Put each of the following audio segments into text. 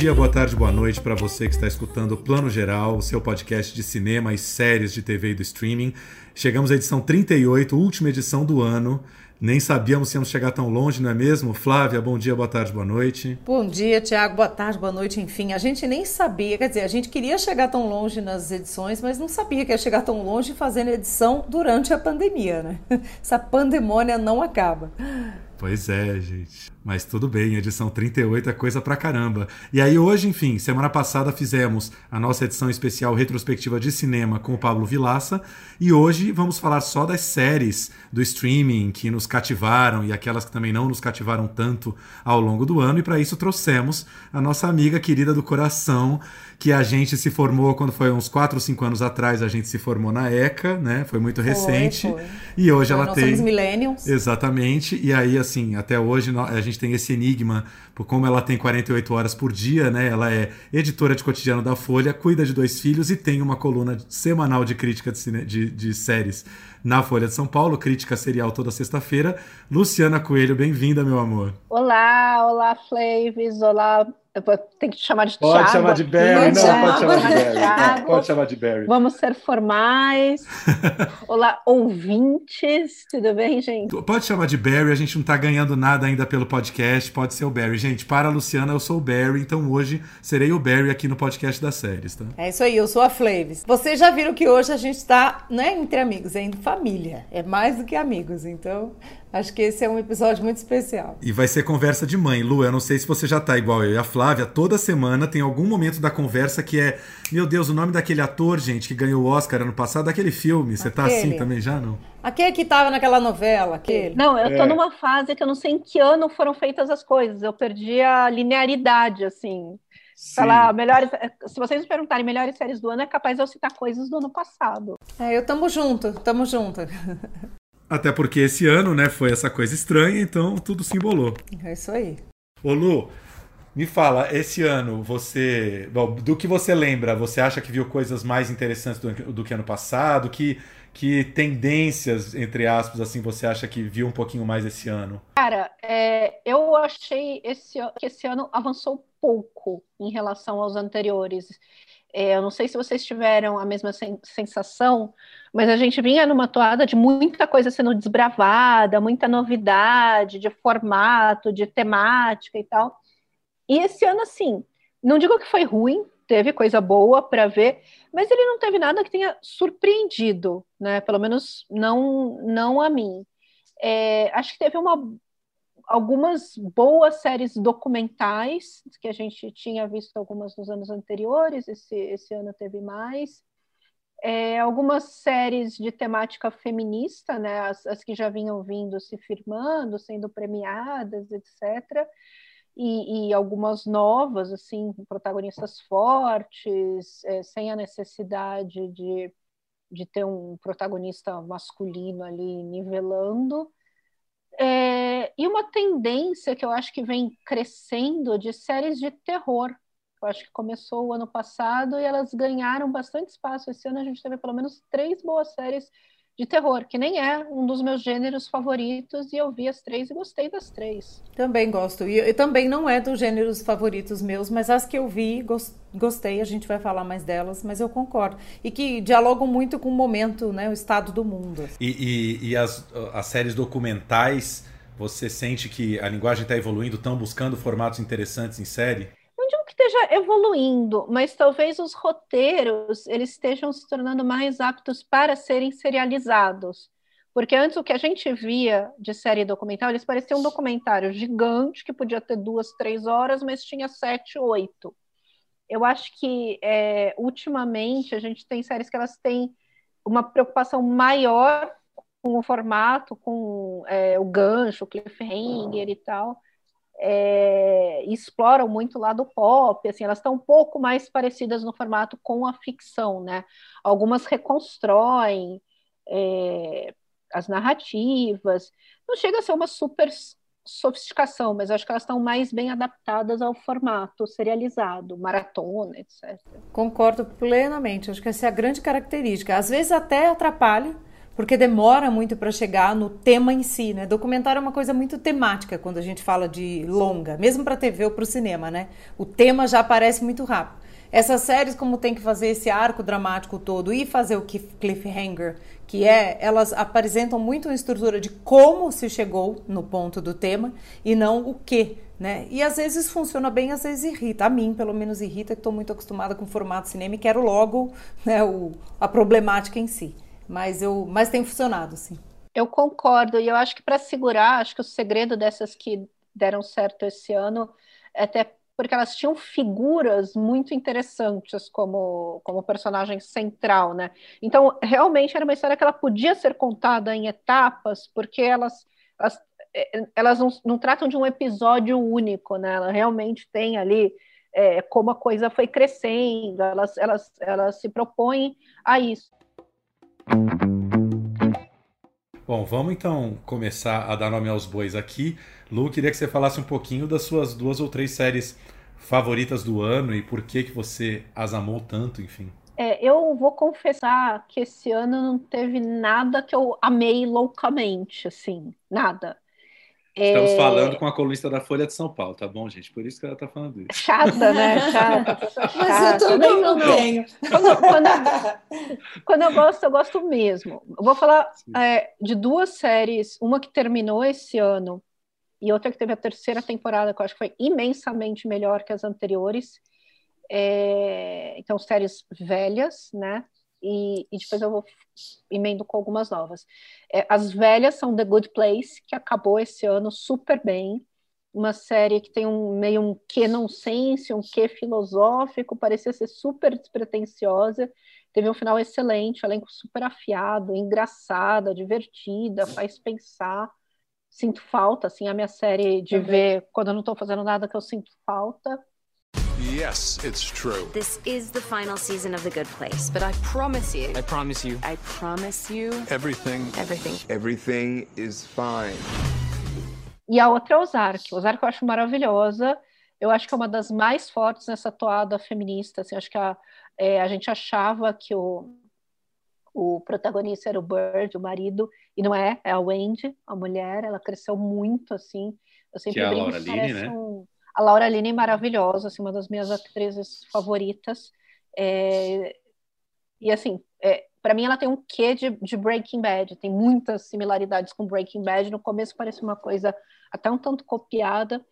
Dia, boa tarde, boa noite para você que está escutando o Plano Geral, o seu podcast de cinema e séries de TV e do streaming. Chegamos à edição 38, última edição do ano. Nem sabíamos se íamos chegar tão longe, não é mesmo? Flávia, bom dia, boa tarde, boa noite. Bom dia, Tiago, boa tarde, boa noite. Enfim, a gente nem sabia, quer dizer, a gente queria chegar tão longe nas edições, mas não sabia que ia chegar tão longe fazendo edição durante a pandemia, né? Essa pandemônia não acaba. Pois é, gente. Mas tudo bem, edição 38 é coisa pra caramba. E aí hoje, enfim, semana passada fizemos a nossa edição especial retrospectiva de cinema com o Pablo Vilaça e hoje vamos falar só das séries do streaming que nos cativaram e aquelas que também não nos cativaram tanto ao longo do ano e para isso trouxemos a nossa amiga querida do coração, que a gente se formou quando foi uns 4 ou 5 anos atrás, a gente se formou na ECA, né? Foi muito recente. Foi, foi. E hoje Foi, ela nós tem somos millennials. Exatamente. E aí, assim, até hoje a gente tem esse enigma, por como ela tem 48 horas por dia, né? Ela é editora de cotidiano da Folha, cuida de dois filhos e tem uma coluna semanal de crítica de, cine- de- de séries na Folha de São Paulo, crítica serial toda sexta-feira. Luciana Coelho, bem-vinda, meu amor. Olá, olá, Flavis, olá. Ter que te chamar de Pode Thiago chamar de Barry, não, Thiago. pode chamar de Barry. Thiago. Não, Pode chamar de Barry. Vamos ser formais. Olá, ouvintes, tudo bem, gente? Pode chamar de Barry, a gente não tá ganhando nada ainda pelo podcast, pode ser o Barry. Gente, para a Luciana, eu sou o Barry, então hoje serei o Barry aqui no podcast das séries, tá? É isso aí, eu sou a Flavis. Vocês já viram que hoje a gente está, não é entre amigos, é em família. É mais do que amigos, então acho que esse é um episódio muito especial. E vai ser conversa de mãe. Lu, eu não sei se você já tá igual eu e a Flávia. Toda semana tem algum momento da conversa que é: Meu Deus, o nome daquele ator, gente, que ganhou o Oscar ano passado, daquele filme. Você tá assim também já, não? Aquele que tava naquela novela, aquele. Não, eu tô É. numa fase que eu não sei em que ano foram feitas as coisas. Eu perdi a linearidade, assim. Falar melhores. Se vocês me perguntarem melhores séries do ano, é capaz de eu citar coisas do ano passado. É, eu tamo junto, tamo junto. Até porque esse ano, né, foi essa coisa estranha, então tudo se embolou. É isso aí. Ô, Lu, me fala, esse ano você. Bom, do que você lembra, você acha que viu coisas mais interessantes do, do que ano passado? Que, que tendências, entre aspas, assim, você acha que viu um pouquinho mais esse ano? Cara, é, eu achei esse, que esse ano avançou pouco em relação aos anteriores. É, eu não sei se vocês tiveram a mesma sen- sensação, mas a gente vinha numa toada de muita coisa sendo desbravada, muita novidade de formato, de temática e tal. E esse ano, assim, não digo que foi ruim, teve coisa boa para ver, mas ele não teve nada que tenha surpreendido, né? Pelo menos não, não a mim. É, acho que teve uma algumas boas séries documentais, que a gente tinha visto algumas nos anos anteriores, esse, esse ano teve mais. É, algumas séries de temática feminista, né, as, as que já vinham vindo se firmando, sendo premiadas, etc. E, e algumas novas, assim, protagonistas fortes, é, sem a necessidade de, de ter um protagonista masculino ali nivelando. É, e uma tendência que eu acho que vem crescendo de séries de terror. Eu acho que começou o ano passado e elas ganharam bastante espaço. Esse ano a gente teve pelo menos três boas séries de terror, que nem é um dos meus gêneros favoritos, e eu vi as três e gostei das três. Também gosto. E eu, eu também não é dos gêneros favoritos meus, mas as que eu vi, gos- gostei. A gente vai falar mais delas, mas eu concordo. E que dialogam muito com o momento, né? O estado do mundo. E, e- e as, as séries documentais, você sente que a linguagem está evoluindo, estão buscando formatos interessantes em série? Esteja evoluindo, mas talvez os roteiros eles estejam se tornando mais aptos para serem serializados. Porque antes o que a gente via de série documental, eles pareciam um documentário gigante que podia ter duas, três horas, mas tinha sete, oito. Eu acho que é, ultimamente a gente tem séries que elas têm uma preocupação maior com o formato, com é, o gancho, o cliffhanger e tal é, exploram muito o lado pop, assim, elas estão um pouco mais parecidas no formato com a ficção, né? Algumas reconstroem é, as narrativas. Não chega a ser uma super sofisticação, mas acho que elas estão mais bem adaptadas ao formato serializado, maratona, etc. Concordo plenamente. Acho que essa é a grande característica. Às vezes até atrapalha, porque demora muito para chegar no tema em si, né? Documentário é uma coisa muito temática quando a gente fala de longa, mesmo para TV ou para o cinema, né? O tema já aparece muito rápido. Essas séries, como tem que fazer esse arco dramático todo e fazer o cliffhanger, que é, elas apresentam muito a estrutura de como se chegou no ponto do tema e não o que, né? E às vezes funciona bem, às vezes irrita. A mim, pelo menos, irrita, que estou muito acostumada com o formato cinema e quero logo né, o, a problemática em si. Mas, eu, mas tem funcionado, sim. Eu concordo, e eu acho que para segurar, acho que o segredo dessas que deram certo esse ano é até porque elas tinham figuras muito interessantes como, como personagem central, né? Então, realmente era uma história que ela podia ser contada em etapas, porque elas, elas, eh, elas não, não tratam de um episódio único, né? Ela realmente tem ali é, como a coisa foi crescendo, elas, elas, elas se propõem a isso. Bom, vamos então começar a dar nome aos bois aqui. Lu, queria que você falasse um pouquinho das suas duas ou três séries favoritas do ano e por que que você as amou tanto, enfim. É, eu vou confessar que esse ano não teve nada que eu amei loucamente, assim, nada. Estamos é... falando com a colunista da Folha de São Paulo, tá bom, gente? Por isso que ela tá falando isso. Chata, né? Chata. chata. Mas eu também não, não tenho. Quando, quando, quando, eu gosto, eu gosto mesmo. Eu vou falar é, de duas séries, uma que terminou esse ano e outra que teve a terceira temporada, que eu acho que foi imensamente melhor que as anteriores. É, então, séries velhas, né? E, e, depois eu vou emendo com algumas novas. É, as velhas são The Good Place, que acabou esse ano super bem. Uma série que tem um meio um que nonsense, um que filosófico, parecia ser super despretensiosa. Teve um final excelente, elenco super afiado, engraçada, divertida, faz pensar. Sinto falta, assim, a minha série de ver quando eu não estou fazendo nada que eu sinto falta. Yes, it's true. This is the final season of The Good Place, but I promise you. I promise you. I promise you. Everything. Everything. Everything is fine. E a outra é Ozark. Ozark eu acho maravilhosa. Eu acho que é uma das mais fortes nessa toada feminista. Assim, acho que a, é, a gente achava que o, o protagonista era o Bird, o marido, e não é, é a Wendy, a mulher. Ela cresceu muito, assim. Eu sempre que é a Laura Linney, né? Um, a Laura Linney é maravilhosa, assim, uma das minhas atrizes favoritas. É, e assim, é, para mim ela tem um quê de, de, Breaking Bad, tem muitas similaridades com Breaking Bad. No começo parecia uma coisa até um tanto copiada,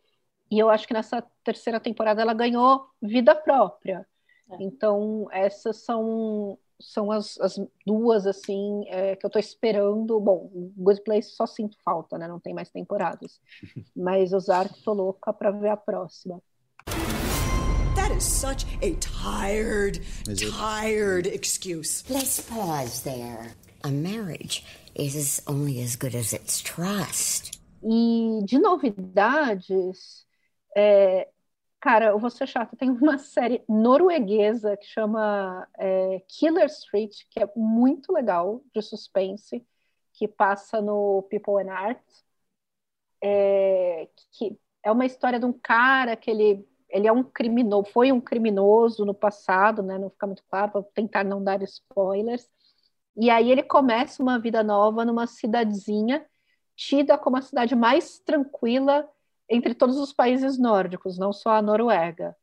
e eu acho que nessa terceira temporada ela ganhou vida própria. É. Então, essas são são as, as duas, assim, é, que eu tô esperando. Bom, Good Place só sinto falta, né? Não tem mais temporadas. Mas Ozark, tô louca pra ver a próxima. That is such a tired, tired excuse. Let's pause there. A marriage is only as good as its trust. E de novidades, é, Cara, eu vou ser chata. Tem uma série norueguesa que chama é, Killer Street, que é muito legal, de suspense, que passa no People and Art. É, que é uma história de um cara que ele, ele é um criminoso, foi um criminoso no passado, né? Não fica muito claro, para tentar não dar spoilers. E aí ele começa uma vida nova numa cidadezinha tida como a cidade mais tranquila entre todos os países nórdicos, não só a Noruega.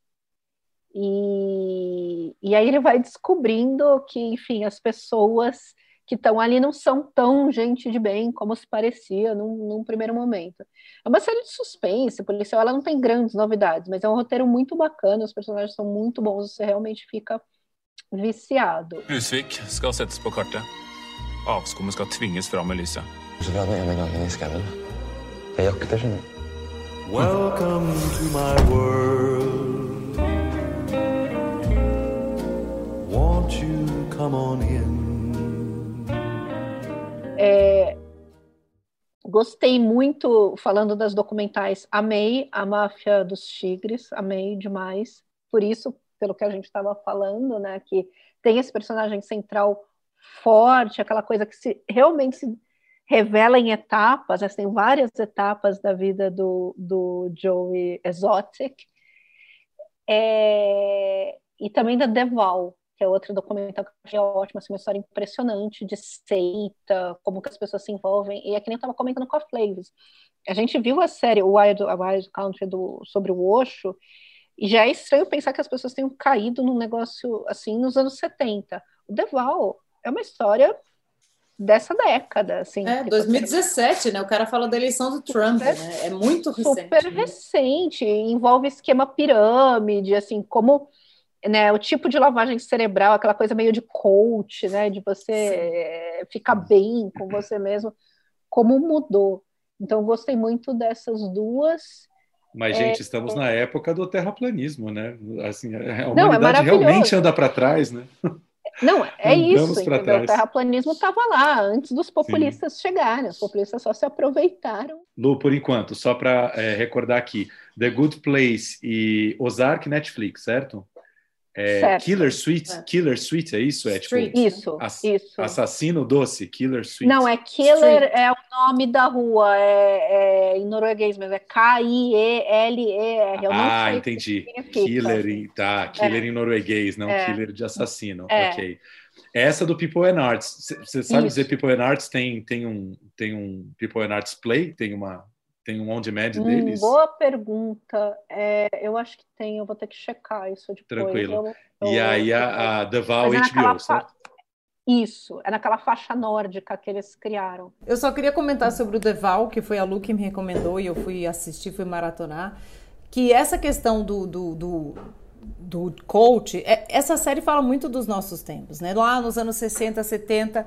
E, e aí ele vai descobrindo que, enfim, as pessoas que estão ali não são tão gente de bem como se parecia num, num, primeiro momento. É uma série de suspense policial, ela não tem grandes novidades, mas é um roteiro muito bacana, os personagens são muito bons, você realmente fica viciado. Rusvik skal settes på kartet. Avskummet skal tvinges fram i lyset. Den ene gangen i skauen. Jeg jakter, skjønner du. Welcome to my world. Won't you come on in? É, gostei muito, falando das documentais, amei a Máfia dos Tigres, amei demais. Por isso, pelo que a gente estava falando, né, que tem esse personagem central forte, aquela coisa que se realmente se revela em etapas, assim, tem várias etapas da vida do, do Joey Exotic, é, e também da Deval, que é outro documental que eu achei ótimo, assim, uma história impressionante de seita, como que as pessoas se envolvem, e é que nem eu estava comentando com a. A gente viu a série Wild, a Wild Country do, sobre o Osho, e já é estranho pensar que as pessoas tenham caído num negócio assim nos anos 70. O Deval é uma história dessa década, assim. É, 2017, né? O cara fala da eleição do Trump, super, né? É muito recente. Super né? recente, envolve esquema pirâmide, assim, como né, o tipo de lavagem cerebral, aquela coisa meio de coach, né, de você Sim. ficar bem com você mesmo, como mudou. Então, gostei muito dessas duas. Mas, gente, é, estamos é... na época do terraplanismo, né? Assim, a humanidade Não, é realmente anda para trás, né? Não, é isso, entendeu? O terraplanismo estava lá antes dos populistas Sim. chegarem. Os populistas só se aproveitaram. Lu, por enquanto, só para é, recordar aqui: The Good Place e Ozark Netflix, certo? É, Killer Sweet, é. Killer Sweet, é isso? É tipo isso, ass isso. Assassino doce, Killer Sweet. Não, é Killer Street. é o nome da rua, é, é em norueguês mesmo, é K-I-E-L-E-R. Ah, entendi. Killer, em, tá, Killer é. em norueguês, não é. Killer de assassino. É. Ok. Essa do People and Arts, você sabe isso. dizer People and Arts tem, tem, um, tem um People and Arts Play? Tem uma, tem um on-demand hum, deles? Boa pergunta. É, eu acho que tem, eu vou ter que checar isso depois. Tranquilo. Eu, eu, e aí a, a The Val HBO, certo? Isso, é naquela faixa nórdica que eles criaram. Eu só queria comentar sobre o Deval, que foi a Lu que me recomendou e eu fui assistir, fui maratonar, que essa questão do, do, do do coach, é, essa série fala muito dos nossos tempos, né? Lá nos anos 60, 70,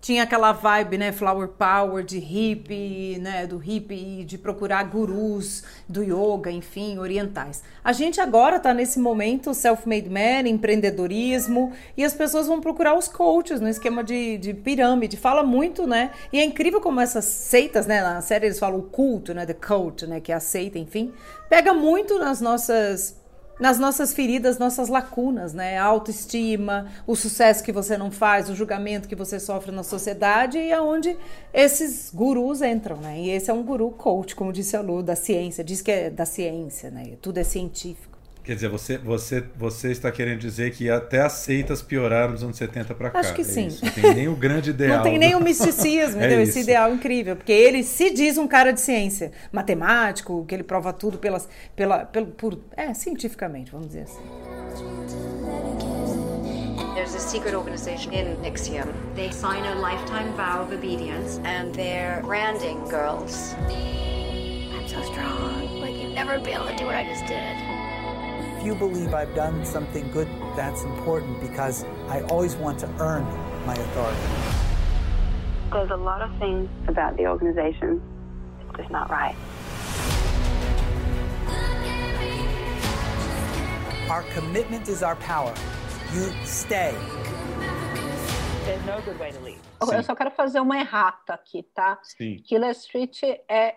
tinha aquela vibe, né, flower power de hippie, né, do hippie de procurar gurus do yoga, enfim, orientais. A gente agora está nesse momento self-made man, empreendedorismo, e as pessoas vão procurar os coaches no esquema de, de pirâmide. Fala muito, né? E é incrível como essas seitas, né, na série eles falam o culto, né, the coach, né, que é a seita, enfim, pega muito nas nossas nas nossas feridas, nossas lacunas, né? A autoestima, o sucesso que você não faz, o julgamento que você sofre na sociedade e aonde esses gurus entram, né? E esse é um guru coach, como disse a Lu, da ciência, diz que é da ciência, né? Tudo é científico. Quer dizer, você, você, você está querendo dizer que até as seitas pioraram dos anos 70 para cá. Acho que é sim. Isso. Não tem nem o grande ideal. Não tem nem o misticismo, é esse ideal incrível. Porque ele se diz um cara de ciência, matemático, que ele prova tudo pelas, pela, pelo, por, é, cientificamente, vamos dizer assim. There's a secret organization in Nixium. They sign a lifetime vow of obedience and they're branding girls. I'm so strong. Like you'd never be able to do what I just did. You believe I've done something good, that's important because I always want to earn my authority. There's a lot of things about the organization that's just not right. Our commitment is our power. You stay. There's no good way to leave. Oh, eu só quero fazer uma errata aqui, tá? Sim. Killer Street é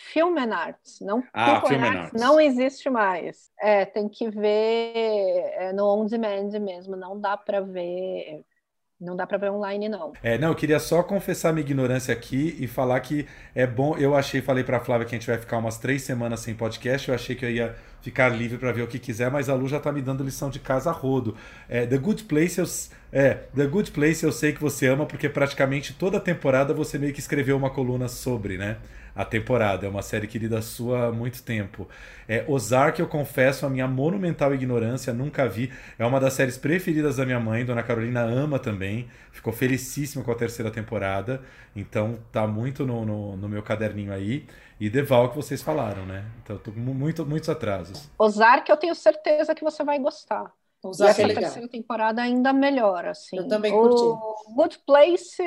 Film and Arts, não ah, Film and Arts, não existe mais. É, tem que ver é, no on demand mesmo, não dá para ver não dá para ver online, não. É, não, eu queria só confessar minha ignorância aqui e falar que é bom. Eu achei, falei para a Flávia que a gente vai ficar umas três semanas sem podcast. Eu achei que eu ia ficar livre para ver o que quiser, mas a Lu já tá me dando lição de casa a rodo. É, The Good Place, eu, é, The Good Place eu sei que você ama, porque praticamente toda temporada você meio que escreveu uma coluna sobre, né? A temporada. É uma série querida sua há muito tempo. É, Ozark, eu confesso, a minha monumental ignorância, nunca vi. É uma das séries preferidas da minha mãe, Dona Carolina ama também. Ficou felicíssima com a terceira temporada. Então tá muito no, no, no meu caderninho aí. E Deval que vocês falaram, né? Então eu tô com muito, muitos atrasos. Ozark eu tenho certeza que você vai gostar. Ozark e essa é terceira temporada ainda melhor, assim. Eu também curti. O Good Place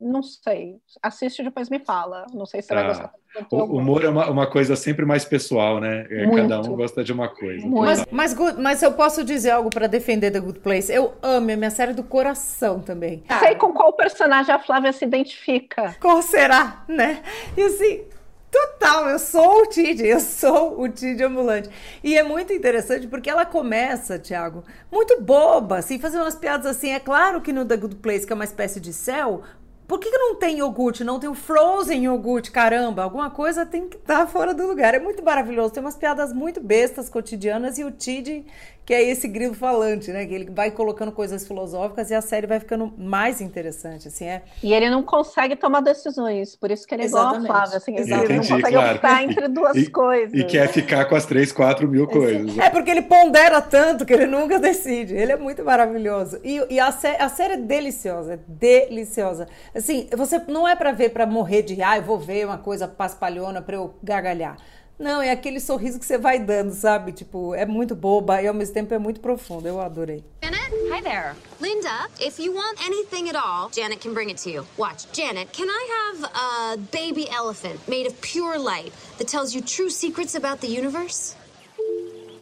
não sei. Assiste e depois me fala. Não sei se você vai gostar. O humor é uma, uma, coisa sempre mais pessoal, né? É, cada um gosta de uma coisa. Mas, mas, mas eu posso dizer algo para defender The Good Place. Eu amo, é minha série do coração também. Sei com qual personagem a Flávia se identifica. Qual será, né? E assim, Total, eu sou o Tid, eu sou o Tid ambulante. E é muito interessante porque ela começa, Thiago, muito boba, assim, fazendo umas piadas assim. É claro que no The Good Place, que é uma espécie de céu, por que, que, não tem iogurte? Não tem o frozen iogurte? Caramba, alguma coisa tem que estar tá fora do lugar. É muito maravilhoso. Tem umas piadas muito bestas, cotidianas, e o Tid que é esse grilo falante, né? Que ele vai colocando coisas filosóficas e a série vai ficando mais interessante, assim, é. E ele não consegue tomar decisões, por isso que ele é Exatamente. igual a Flávia, assim, Exatamente. ele não consegue claro. optar entre duas e, coisas. E quer ficar com as três, quatro mil coisas. É porque ele pondera tanto que ele nunca decide. Ele é muito maravilhoso. E, e a, sé a série é deliciosa, é deliciosa. Assim, você não é para ver para morrer de, ah, eu vou ver uma coisa paspalhona para eu gargalhar. Não, é aquele sorriso que você vai dando, sabe? Tipo, é muito boba e ao mesmo tempo é muito profundo. Eu adorei. Janet? Hi there. Linda, if you want anything at all, Janet can bring it to you. Watch. Janet, can I have a baby elephant made of pure light that tells you true secrets about the universe?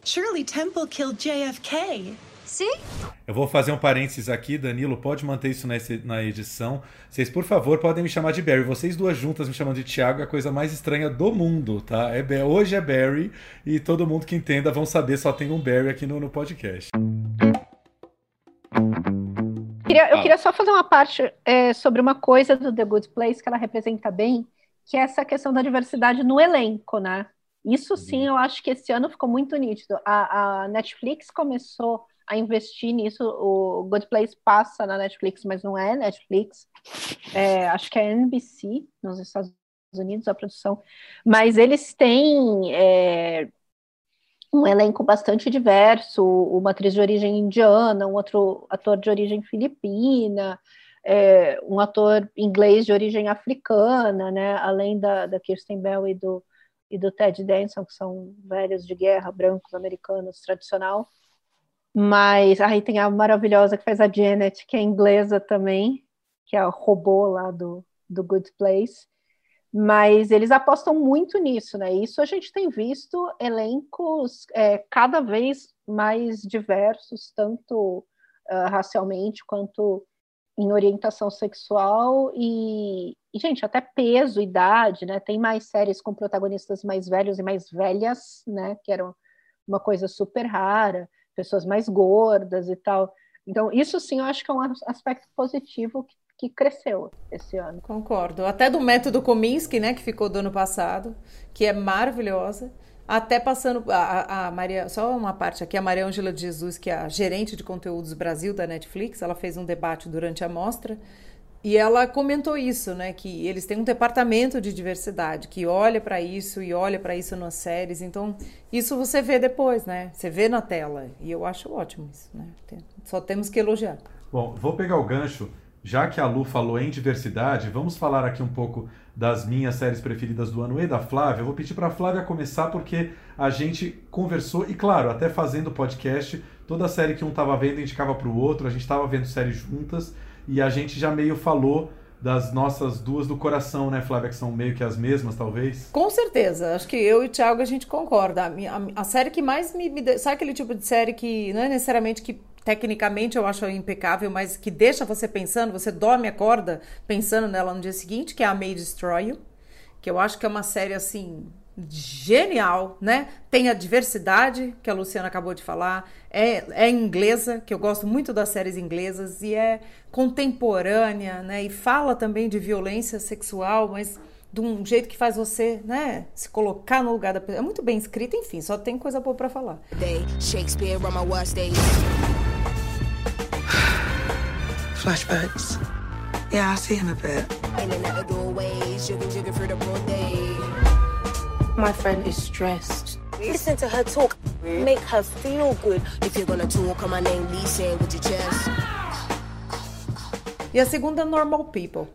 Shirley Temple killed JFK. Sim? Eu vou fazer um parênteses aqui, Danilo, pode manter isso na edição. Vocês, por favor, podem me chamar de Barry. Vocês duas juntas me chamando de Thiago é a coisa mais estranha do mundo, tá? É, hoje é Barry e todo mundo que entenda vão saber, só tem um Barry aqui no, no podcast. Queria, eu queria só fazer uma parte é, sobre uma coisa do The Good Place que ela representa bem, que é essa questão da diversidade no elenco, né? Isso sim, uhum. eu acho que esse ano ficou muito nítido. A, a Netflix começou a investir nisso. O Good Place passa na Netflix, mas não é Netflix. É, acho que é NBC nos Estados Unidos a produção. Mas eles têm é, um elenco bastante diverso, uma atriz de origem indiana, um outro ator de origem filipina, é, um ator inglês de origem africana, né? Além da, da Kirsten Bell e do e do Ted Danson, que são velhos de guerra, brancos americanos tradicional. Mas aí tem a maravilhosa que faz a Janet, que é inglesa também, que é a robô lá do, do Good Place. Mas eles apostam muito nisso, né? Isso a gente tem visto elencos é, cada vez mais diversos, tanto uh, racialmente quanto em orientação sexual e, e, gente, até peso, idade, né? Tem mais séries com protagonistas mais velhos e mais velhas, né? Que eram uma coisa super rara pessoas mais gordas e tal. Então, isso sim eu acho que é um aspecto positivo que, que cresceu esse ano. Concordo. Até do método Kominsky, né, que ficou do ano passado, que é maravilhosa. Até passando a, a Maria, só uma parte aqui, a Maria Ângela de Jesus, que é a gerente de conteúdos Brasil da Netflix, ela fez um debate durante a mostra e ela comentou isso, né? Que eles têm um departamento de diversidade que olha para isso e olha para isso nas séries. Então, isso você vê depois, né? Você vê na tela. E eu acho ótimo isso, né? Só temos que elogiar. Bom, vou pegar o gancho. Já que a Lu falou em diversidade, vamos falar aqui um pouco das minhas séries preferidas do ano e da Flávia. Eu vou pedir para a Flávia começar porque a gente conversou e, claro, até fazendo podcast, toda série que um estava vendo indicava para o outro, a gente estava vendo séries juntas e a gente já meio falou das nossas duas do coração, né, Flávia, que são meio que as mesmas, talvez? Com certeza. Acho que eu e o Thiago a gente concorda. A, a, a série que mais me, me. Sabe aquele tipo de série que não é necessariamente que tecnicamente eu acho impecável, mas que deixa você pensando, você dorme, acorda pensando nela no dia seguinte, que é a May Destroy You, que eu acho que é uma série assim genial, né? Tem a diversidade que a Luciana acabou de falar, é, é inglesa, que eu gosto muito das séries inglesas, e é contemporânea, né? E fala também de violência sexual, mas de um jeito que faz você, né, se colocar no lugar da pessoa. É muito bem escrita, enfim, só tem coisa boa para falar. Shakespeare on my worst days. Flashbacks. Yeah, I see him a bit. My friend is stressed. Listen to her talk. Make her feel good. If you're gonna talk my name, Lisa, with your chest. E a segunda, Normal People,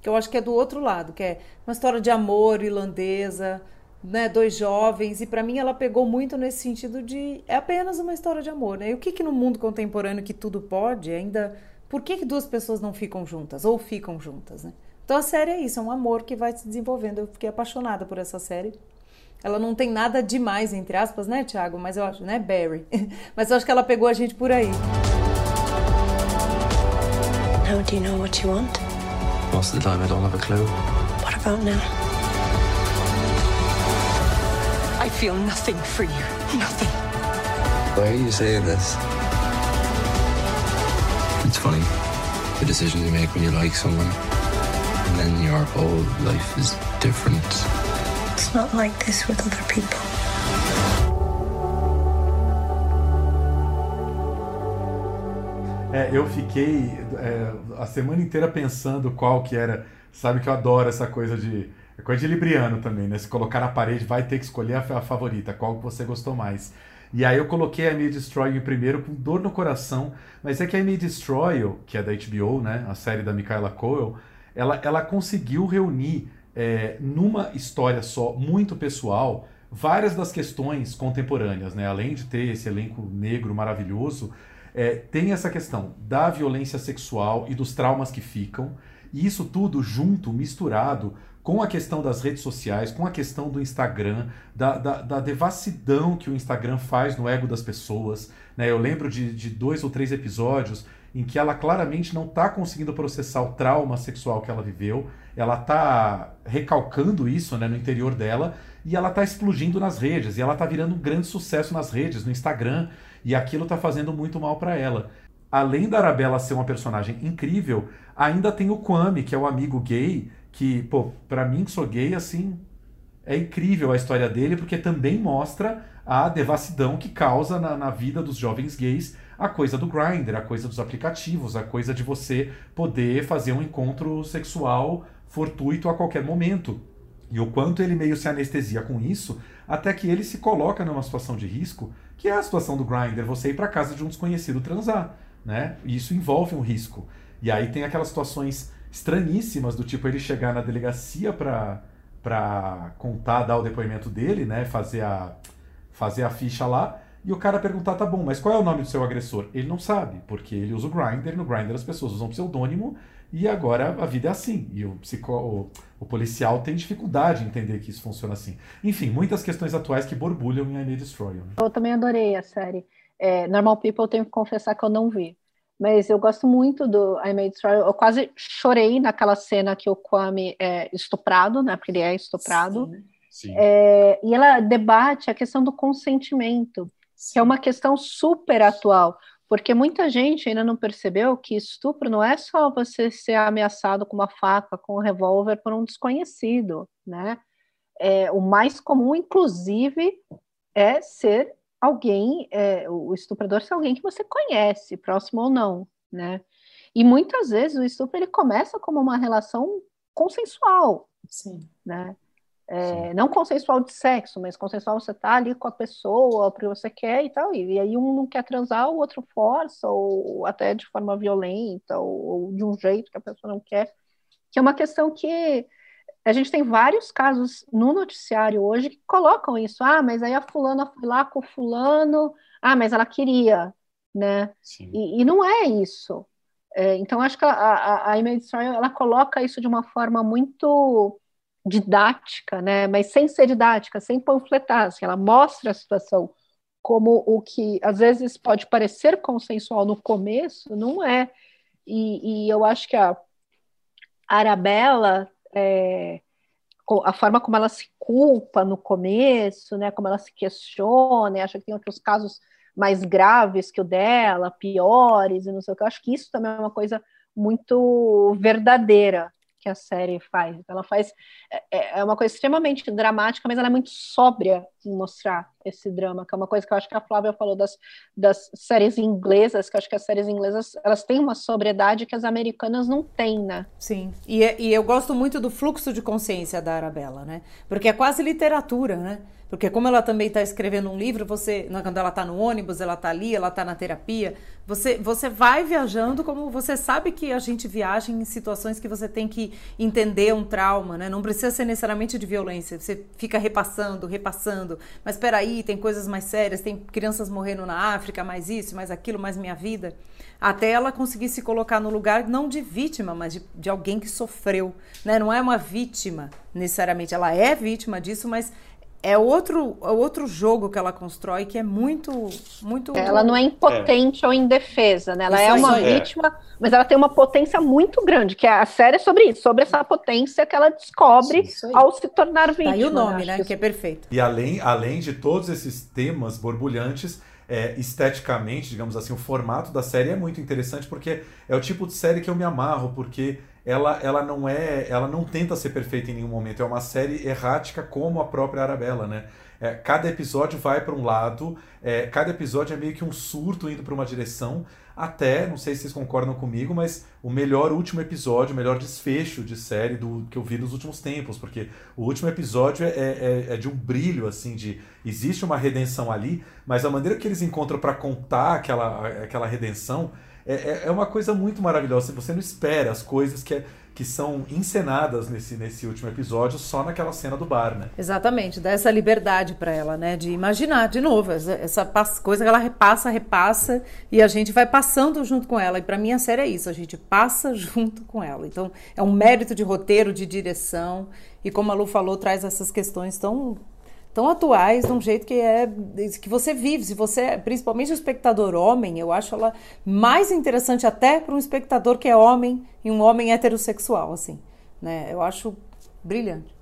que eu acho que é do outro lado, que é uma história de amor irlandesa, né, dois jovens, e para mim ela pegou muito nesse sentido de é apenas uma história de amor, né? E o que que no mundo contemporâneo que tudo pode, ainda por que, que duas pessoas não ficam juntas ou ficam juntas, né? Então a série é isso, é um amor que vai se desenvolvendo. Eu fiquei apaixonada por essa série. Ela não tem nada demais, entre aspas, né, Thiago? Mas eu acho, né, Barry? Mas eu acho que ela pegou a gente por aí. Now do you know what you want? Most of the time I don't have a clue. What about now? feel nothing for you. Nothing. Why are you saying this? It's funny. The decisions you make when you like someone, and then your whole life is different. It's not like this with other people. É, eu fiquei é, a semana inteira pensando qual que era. Sabe que eu adoro essa coisa de. É coisa de Libriano também, né? Se colocar na parede, vai ter que escolher a, a favorita, qual que você gostou mais. E aí eu coloquei a Me Destroy em primeiro com dor no coração, mas é que a Me Destroy, que é da HBO, né? A série da Michaela Coel, ela, ela conseguiu reunir é, numa história só, muito pessoal, várias das questões contemporâneas, né? Além de ter esse elenco negro maravilhoso, é, tem essa questão da violência sexual e dos traumas que ficam, e isso tudo junto, misturado com a questão das redes sociais, com a questão do Instagram, da, da, da devassidão que o Instagram faz no ego das pessoas. Né? Eu lembro de, de dois ou três episódios em que ela claramente não está conseguindo processar o trauma sexual que ela viveu, ela está recalcando isso né, no interior dela e ela está explodindo nas redes, e ela está virando um grande sucesso nas redes, no Instagram, e aquilo está fazendo muito mal para ela. Além da Arabella ser uma personagem incrível, ainda tem o Kwame, que é o amigo gay, que, pô, pra mim que sou gay, assim, é incrível a história dele, porque também mostra a devassidão que causa na, na vida dos jovens gays a coisa do grinder, a coisa dos aplicativos, a coisa de você poder fazer um encontro sexual fortuito a qualquer momento. E o quanto ele meio se anestesia com isso, até que ele se coloca numa situação de risco, que é a situação do grinder, você ir para casa de um desconhecido transar, né? E isso envolve um risco. E aí tem aquelas situações estranhíssimas do tipo ele chegar na delegacia para para contar, dar o depoimento dele, né, fazer a fazer a ficha lá, e o cara perguntar, tá bom, mas qual é o nome do seu agressor? Ele não sabe, porque ele usa o Grindr, no Grindr as pessoas usam pseudônimo, e agora a vida é assim. E o, psico, o, o, policial tem dificuldade em entender que isso funciona assim. Enfim, muitas questões atuais que borbulham em I May Destroy You. Né? Eu também adorei a série. É, Normal People eu tenho que confessar que eu não vi. Mas eu gosto muito do I May Destroy You. Eu quase chorei naquela cena que o Kwame é estuprado, né? Porque ele é estuprado. Sim. Sim. É, e ela debate a questão do consentimento. Que é uma questão super atual. Porque muita gente ainda não percebeu que estupro não é só você ser ameaçado com uma faca, com um revólver por um desconhecido, né? É, o mais comum, inclusive, é ser alguém, é, o estuprador ser alguém que você conhece, próximo ou não, né? E muitas vezes o estupro ele começa como uma relação consensual, Sim. né? É, não consensual de sexo, mas consensual você tá ali com a pessoa, porque você quer e tal, e, e aí um não quer transar, o outro força, ou até de forma violenta, ou, ou, de um jeito que a pessoa não quer, que é uma questão que a gente tem vários casos no noticiário hoje que colocam isso, ah, mas aí a fulana foi lá com o fulano, ah, mas ela queria, né, e, e, não é isso, é, então acho que a, a, a Image Story, ela coloca isso de uma forma muito didática, né? Mas sem ser didática, sem panfletar, assim, ela mostra a situação como o que às vezes pode parecer consensual no começo, não é. E, e eu acho que a Arabella, é, a forma como ela se culpa no começo, né? Como ela se questiona, acha que tem outros casos mais graves que o dela, piores e não sei o que. Eu acho que isso também é uma coisa muito verdadeira, que a série faz. Ela faz é, é, uma coisa extremamente dramática, mas ela é muito sóbria mostrar esse drama, que é uma coisa que eu acho que a Flávia falou das, das séries inglesas, que eu acho que as séries inglesas elas têm uma sobriedade que as americanas não têm, né? Sim. E, e eu gosto muito do fluxo de consciência da Arabella, né? Porque é quase literatura, né? Porque como ela também está escrevendo um livro, você, quando ela está no ônibus, ela está ali, ela está na terapia, você, você vai viajando como você sabe que a gente viaja em situações que você tem que entender um trauma, né? Não precisa ser necessariamente de violência. Você fica repassando, repassando. Mas espera aí, tem coisas mais sérias, tem crianças morrendo na África, mais isso, mais aquilo, mais minha vida. Até ela conseguir se colocar no lugar não de vítima, mas de, de alguém que sofreu, né? Não é uma vítima necessariamente, ela é vítima disso, mas é outro, é outro jogo que ela constrói que é muito. muito Ela não é impotente é. ou indefesa, né? Ela isso é uma é. vítima, mas ela tem uma potência muito grande, que a série é sobre isso, sobre essa potência que ela descobre ao se tornar vítima. Tá aí o nome, né? Que, que é perfeito. E além, além de todos esses temas borbulhantes, é, esteticamente, digamos assim, o formato da série é muito interessante porque é o tipo de série que eu me amarro, porque ela, ela não é, ela não tenta ser perfeita em nenhum momento. É uma série errática como a própria Arabella, né? É, cada episódio vai para um lado, é, cada episódio é meio que um surto indo para uma direção, até, não sei se vocês concordam comigo, mas o melhor último episódio, o melhor desfecho de série do que eu vi nos últimos tempos, porque o último episódio é, é, é de um brilho, assim, de existe uma redenção ali, mas a maneira que eles encontram para contar aquela, aquela redenção é, é, é uma coisa muito maravilhosa. Você não espera as coisas que, é, que são encenadas nesse, nesse último episódio só naquela cena do bar, né? Exatamente, dá essa liberdade para ela, né? De imaginar de novo, essa, essa coisa que ela repassa, repassa e a gente vai passando junto com ela. E para mim a série é isso, a gente passa junto com ela. Então é um mérito de roteiro, de direção. E como a Lu falou, traz essas questões tão tão atuais de um jeito que é que você vive. Se você, principalmente o espectador homem, eu acho ela mais interessante até para um espectador que é homem e um homem heterossexual, assim, né? Eu acho brilhante.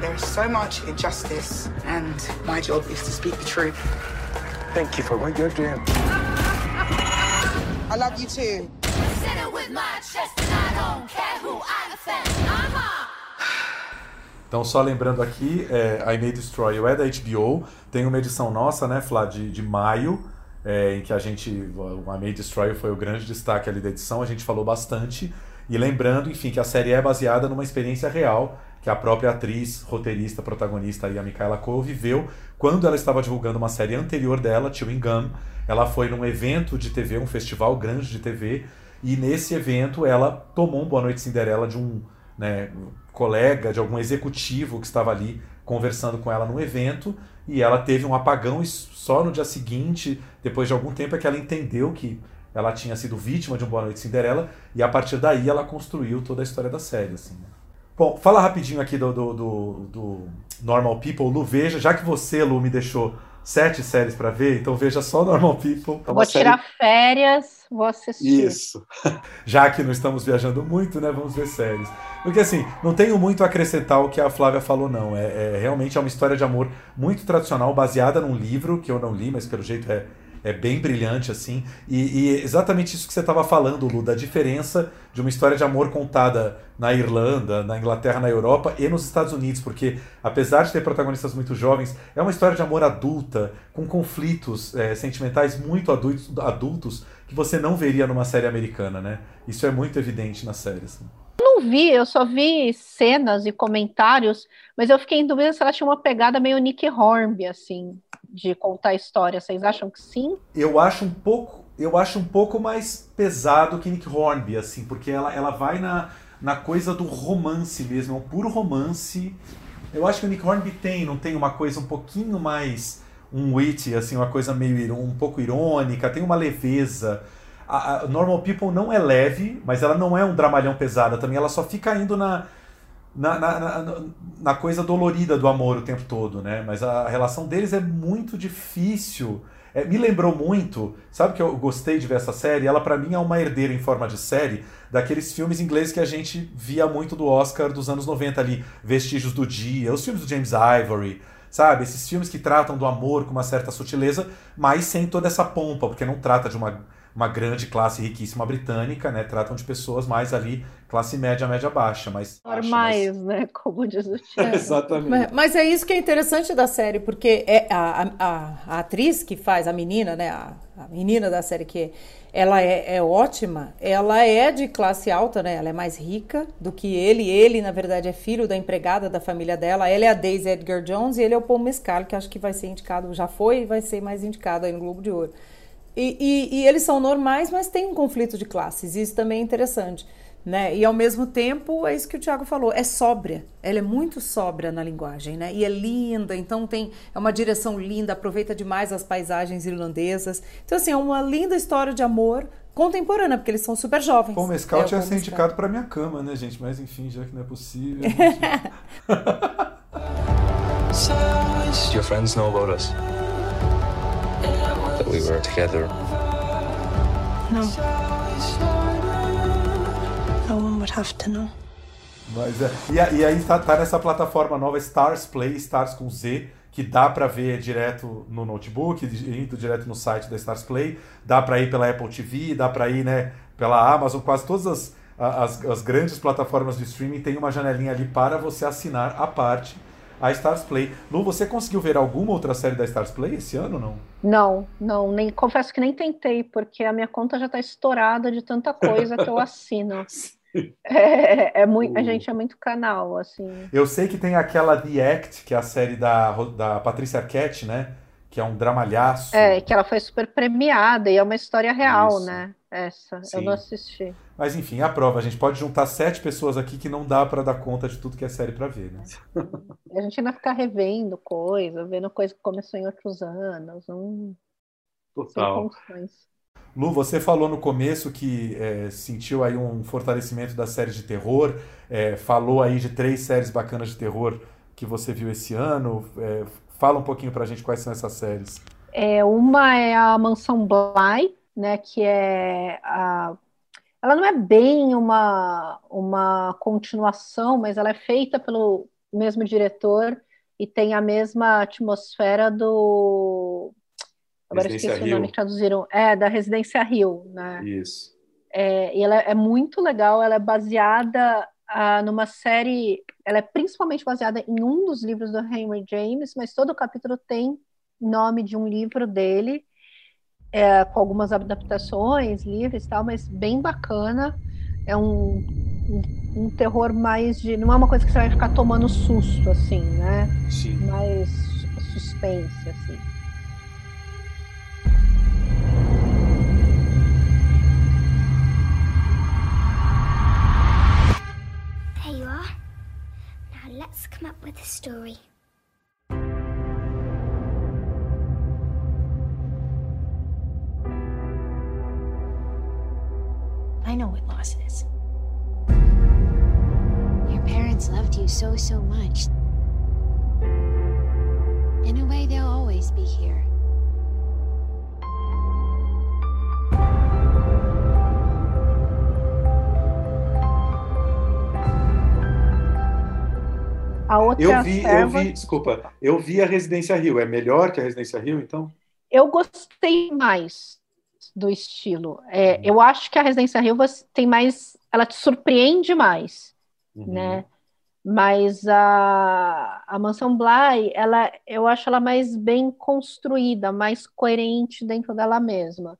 There is so much injustice, and my job is to speak the truth. Thank you for what you're doing. I love you too. Sitting with my chest, and I don't care who I offend. Uh-huh. Então, só lembrando aqui, é, I May Destroy You é da HBO. Tem uma edição nossa, né, Flá, de, de maio, é, em que a gente. I May Destroy foi o grande destaque ali da edição, a gente falou bastante. E lembrando, enfim, que a série é baseada numa experiência real que a própria atriz, roteirista, protagonista, a Micaela Cole, viveu quando ela estava divulgando uma série anterior dela, Chewing Gum. Ela foi num evento de TV, um festival grande de TV, e nesse evento ela tomou um Boa Noite Cinderela de um né, colega, de algum executivo que estava ali conversando com ela no evento e ela teve um apagão e só no dia seguinte, depois de algum tempo, é que ela entendeu que ela tinha sido vítima de um Boa Noite Cinderela e a partir daí ela construiu toda a história da série. Assim, né? Bom, fala rapidinho aqui do, do, do, do Normal People. Lu, veja, já que você, Lu, me deixou sete séries para ver, então veja só Normal People. É vou tirar série... férias, vou assistir. Isso. Já que não estamos viajando muito, né? Vamos ver séries. Porque assim, não tenho muito a acrescentar o que a Flávia falou, não. É, é realmente é uma história de amor muito tradicional, baseada num livro que eu não li, mas pelo jeito é é bem brilhante, assim. E, e exatamente isso que você estava falando, Lu, da diferença de uma história de amor contada na Irlanda, na Inglaterra, na Europa e nos Estados Unidos, porque apesar de ter protagonistas muito jovens, é uma história de amor adulta, com conflitos é, sentimentais muito adultos, adultos que você não veria numa série americana, né? Isso é muito evidente na série. Assim. Eu não vi, eu só vi cenas e comentários, mas eu fiquei em dúvida se ela tinha uma pegada meio Nick Hornby, assim de contar história. Vocês acham que sim? Eu acho um pouco, eu acho um pouco mais pesado que Nick Hornby, assim, porque ela, ela vai na, na coisa do romance mesmo, é um puro romance. Eu acho que o Nick Hornby tem, não tem uma coisa um pouquinho mais um witty, assim, uma coisa meio um pouco irônica, tem uma leveza. A, a Normal People não é leve, mas ela não é um dramalhão pesado também, ela só fica indo na na, na, na, coisa dolorida do amor o tempo todo, né? Mas a relação deles é muito difícil. É, me lembrou muito, sabe que eu gostei de ver essa série? Ela para mim é uma herdeira em forma de série daqueles filmes ingleses que a gente via muito do Oscar dos anos 90 ali, Vestígios do Dia, os filmes do James Ivory, sabe? Esses filmes que tratam do amor com uma certa sutileza, mas sem toda essa pompa, porque não trata de uma uma grande classe riquíssima britânica, né? Tratam de pessoas mais ali, classe média, média baixa, mas... Normais, mas... né? Como diz o Thiago. Exatamente. Mas, mas, é isso que é interessante da série, porque é a, a, a atriz que faz, a menina, né? A, a menina da série que ela é, é, ótima, ela é de classe alta, né? Ela é mais rica do que ele. Ele, na verdade, é filho da empregada da família dela. Ela é a Daisy Edgar Jones e ele é o Paul Mescal, que acho que vai ser indicado, já foi e vai ser mais indicado aí no Globo de Ouro. E, e, e, eles são normais, mas tem um conflito de classes, isso também é interessante. Né? E ao mesmo tempo, é isso que o Tiago falou, é sóbria. Ela é muito sóbria na linguagem, né? E é linda, então tem é uma direção linda, aproveita demais as paisagens irlandesas. Então, assim, é uma linda história de amor contemporânea, porque eles são super jovens. Bom, Mescal é, tinha ser indicado para minha cama, né, gente? Mas enfim, já que não é possível. Your friends know about us? That we were together? No. No one would have to know. Mas é, e, e, aí tá, tá, nessa plataforma nova Stars Play, Stars com Z, que dá para ver direto no notebook, indo direto no site da Stars Play, dá para ir pela Apple TV, dá para ir né, pela Amazon, quase todas as, as, as, grandes plataformas de streaming tem uma janelinha ali para você assinar a parte a Stars Play. Lu, você conseguiu ver alguma outra série da Stars Play esse ano não? Não, não, nem confesso que nem tentei, porque a minha conta já está estourada de tanta coisa que eu assino. É, é muito, a gente é muito canal, assim. Eu sei que tem aquela The Act, que é a série da, da Patrícia Arquette, né? Que é um dramalhaço. É, que ela foi super premiada e é uma história real, Isso. né? Essa, Sim. eu não assisti. Mas enfim, a prova. A gente pode juntar sete pessoas aqui que não dá para dar conta de tudo que é série para ver, né? a gente ainda ficar revendo coisa, vendo coisa que começou em outros anos. Um... Total. Lu, você falou no começo que é, sentiu aí um fortalecimento das séries de terror, é, falou aí de três séries bacanas de terror que você viu esse ano. É, fala um pouquinho pra gente quais são essas séries. É, uma é a Mansão Bly, né, que é a... ela não é bem uma, uma continuação, mas ela é feita pelo mesmo diretor e tem a mesma atmosfera do Agora Residência esqueci Rio. o nome que traduziram. É, da Residência Rio, né? Isso. É, e ela é muito legal, ela é baseada ah, numa série, ela é principalmente baseada em um dos livros do Henry James, mas todo o capítulo tem nome de um livro dele, é, com algumas adaptações livres e tal, mas bem bacana. É um, um, um, terror mais de. Não é uma coisa que você vai ficar tomando susto, assim, né? Sim. Mais suspense, assim. let's come up with a story. You so, so much. In a way, they'll always be here. A outra eu vi, serva... eu vi, desculpa, eu vi a Residência Rio. É melhor que a Residência Rio, então? Eu gostei mais do estilo. É, uhum. Eu acho que a Residência Rio tem mais, ela te surpreende mais, uhum. né? Mas a, a Mansão Bly, ela, eu acho ela mais bem construída, mais coerente dentro dela mesma.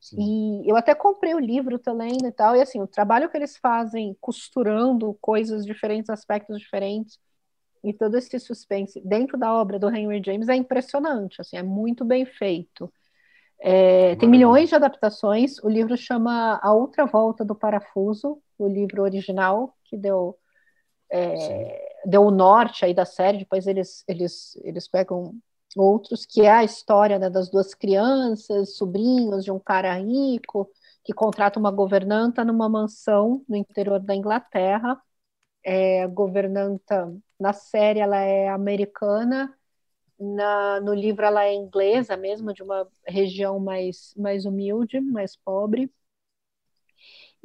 Sim. E eu até comprei o livro, tô lendo e tal, e assim, o trabalho que eles fazem costurando coisas diferentes, aspectos diferentes, e todo esse suspense dentro da obra do Henry James é impressionante, assim, é muito bem feito. É, tem milhões de adaptações. O livro chama A Outra Volta do Parafuso, o livro original que deu é, deu o norte aí da série. Depois eles eles eles pegam outros que é a história né, das duas crianças, sobrinhos de um cara rico que contrata uma governanta numa mansão no interior da Inglaterra. É, governanta na série ela é americana, na, no livro ela é inglesa mesmo, de uma região mais, mais humilde, mais pobre.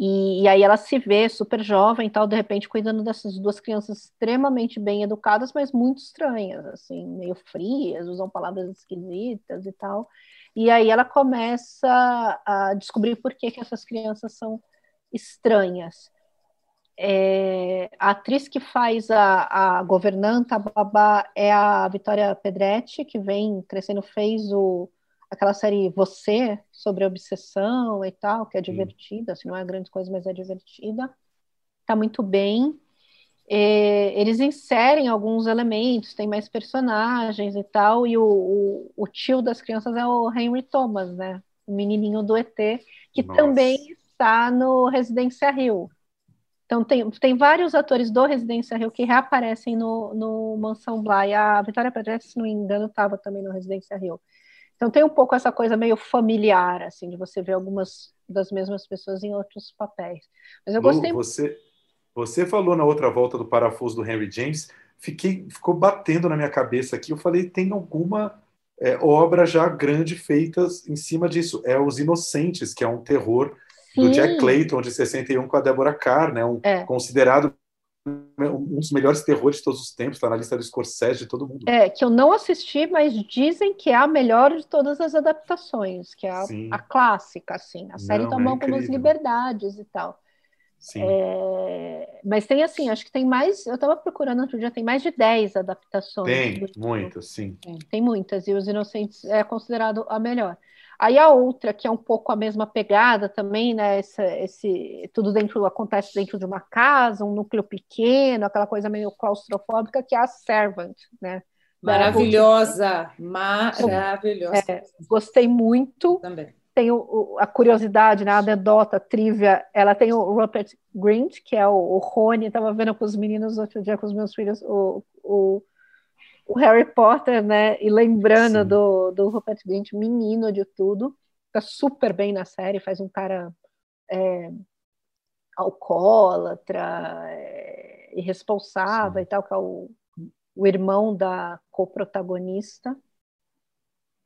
E, e, aí ela se vê super jovem e tal, de repente cuidando dessas duas crianças extremamente bem educadas, mas muito estranhas, assim, meio frias, usam palavras esquisitas e tal. E aí ela começa a descobrir por que, que essas crianças são estranhas. É, a atriz que faz a, a governanta, a babá, é a Vitória Pedretti, que vem crescendo, fez o, aquela série Você, sobre obsessão e tal, que é divertida, assim, não é grande coisa, mas é divertida. Tá muito bem. É, eles inserem alguns elementos, tem mais personagens e tal, e o, o, o, tio das crianças é o Henry Thomas, né? O menininho do ET, que Nossa. também está no Residência Rio. Então, tem, tem vários atores do Residência Rio que reaparecem no, no Mansão Bly. A Vitória Pedretti, se não me engano, estava também no Residência Rio. Então, tem um pouco essa coisa meio familiar, assim, de você ver algumas das mesmas pessoas em outros papéis. Mas eu Lu, gostei... Você, você falou na outra volta do parafuso do Henry James, fiquei, ficou batendo na minha cabeça aqui. Eu falei, tem alguma é, obra já grande feita em cima disso. É Os Inocentes, que é um terror Sim. do Jack Clayton, de 61, com a Deborah Carr, né? Um, é. considerado um dos melhores terrores de todos os tempos, está na lista do Scorsese de todo mundo. É, que eu não assisti, mas dizem que é a melhor de todas as adaptações, que é a, a clássica, assim. A série não, toma é algumas liberdades e tal. Sim. É, mas tem assim, acho que tem mais. Eu estava procurando outro dia, tem mais de 10 adaptações. Tem, muitas, sim. Tem, tem muitas, e Os Inocentes é considerado a melhor. Aí a outra, que é um pouco a mesma pegada também, né? Esse, esse, tudo dentro acontece dentro de uma casa, um núcleo pequeno, aquela coisa meio claustrofóbica, que é a Servant, né? Maravilhosa, maravilhosa. É, gostei muito. Também. Tem o, a curiosidade, né, a anedota, a trivia, ela tem o Rupert Grint, que é o, o Rony, estava vendo com os meninos outro dia, com os meus filhos, o, o o Harry Potter, né? E lembrando do, do Rupert Grint, menino de tudo, tá super bem na série, faz um cara é, alcoólatra, é, irresponsável Sim. e tal, que é o, o irmão da co-protagonista.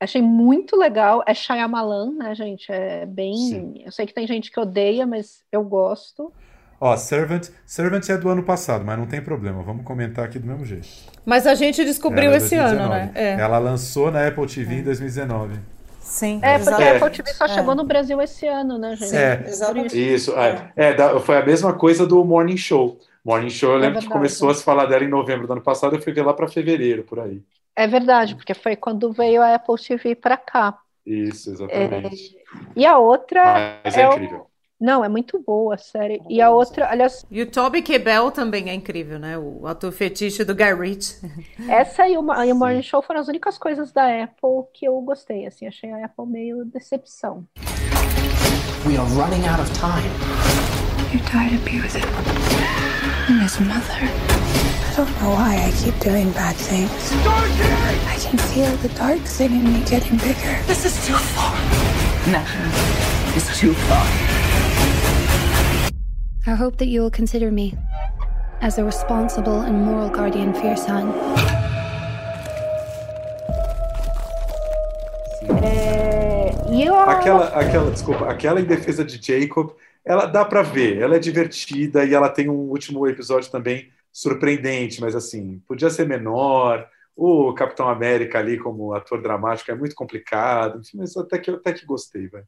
Achei muito legal. É Shyamalan, né, gente? É bem. Sim. Eu sei que tem gente que odeia, mas eu gosto. Ó, Servant, Servant é do ano passado, mas não tem problema, vamos comentar aqui do mesmo jeito. Mas a gente descobriu é esse ano, né? É. Ela lançou na Apple TV é. em 2019. Sim, é, porque a Apple TV só chegou no Brasil esse ano, né, gente? É, exatamente. Isso, é, é, foi a mesma coisa do Morning Show. Morning Show, eu lembro que começou a se falar dela em novembro do ano passado, eu fui ver lá para fevereiro, por aí. É verdade, porque foi quando veio a Apple TV para cá. Isso, exatamente. e a outra. Mas é, incrível. O não, é muito boa a série. E a outra, aliás. E o Toby Kebbell também é incrível, né? O ator fetiche do Guy Ritchie. Essa e o, e o Morning Show foram as únicas coisas da Apple que eu gostei. Assim, achei a Apple meio decepção. We are running out of time. You died to be with him. And his mother. I don't know why I keep doing bad things. I can feel the dark thing in me getting bigger. This is too far. Nothing is too far. I hope that you will consider me as a responsible and moral guardian for your son. É, aquela, aquela, desculpa, aquela em defesa de Jacob, ela dá para ver, ela é divertida e ela tem um último episódio também surpreendente, mas assim, podia ser menor. O Capitão América ali como ator dramático é muito complicado, enfim, mas até que até que gostei, vai.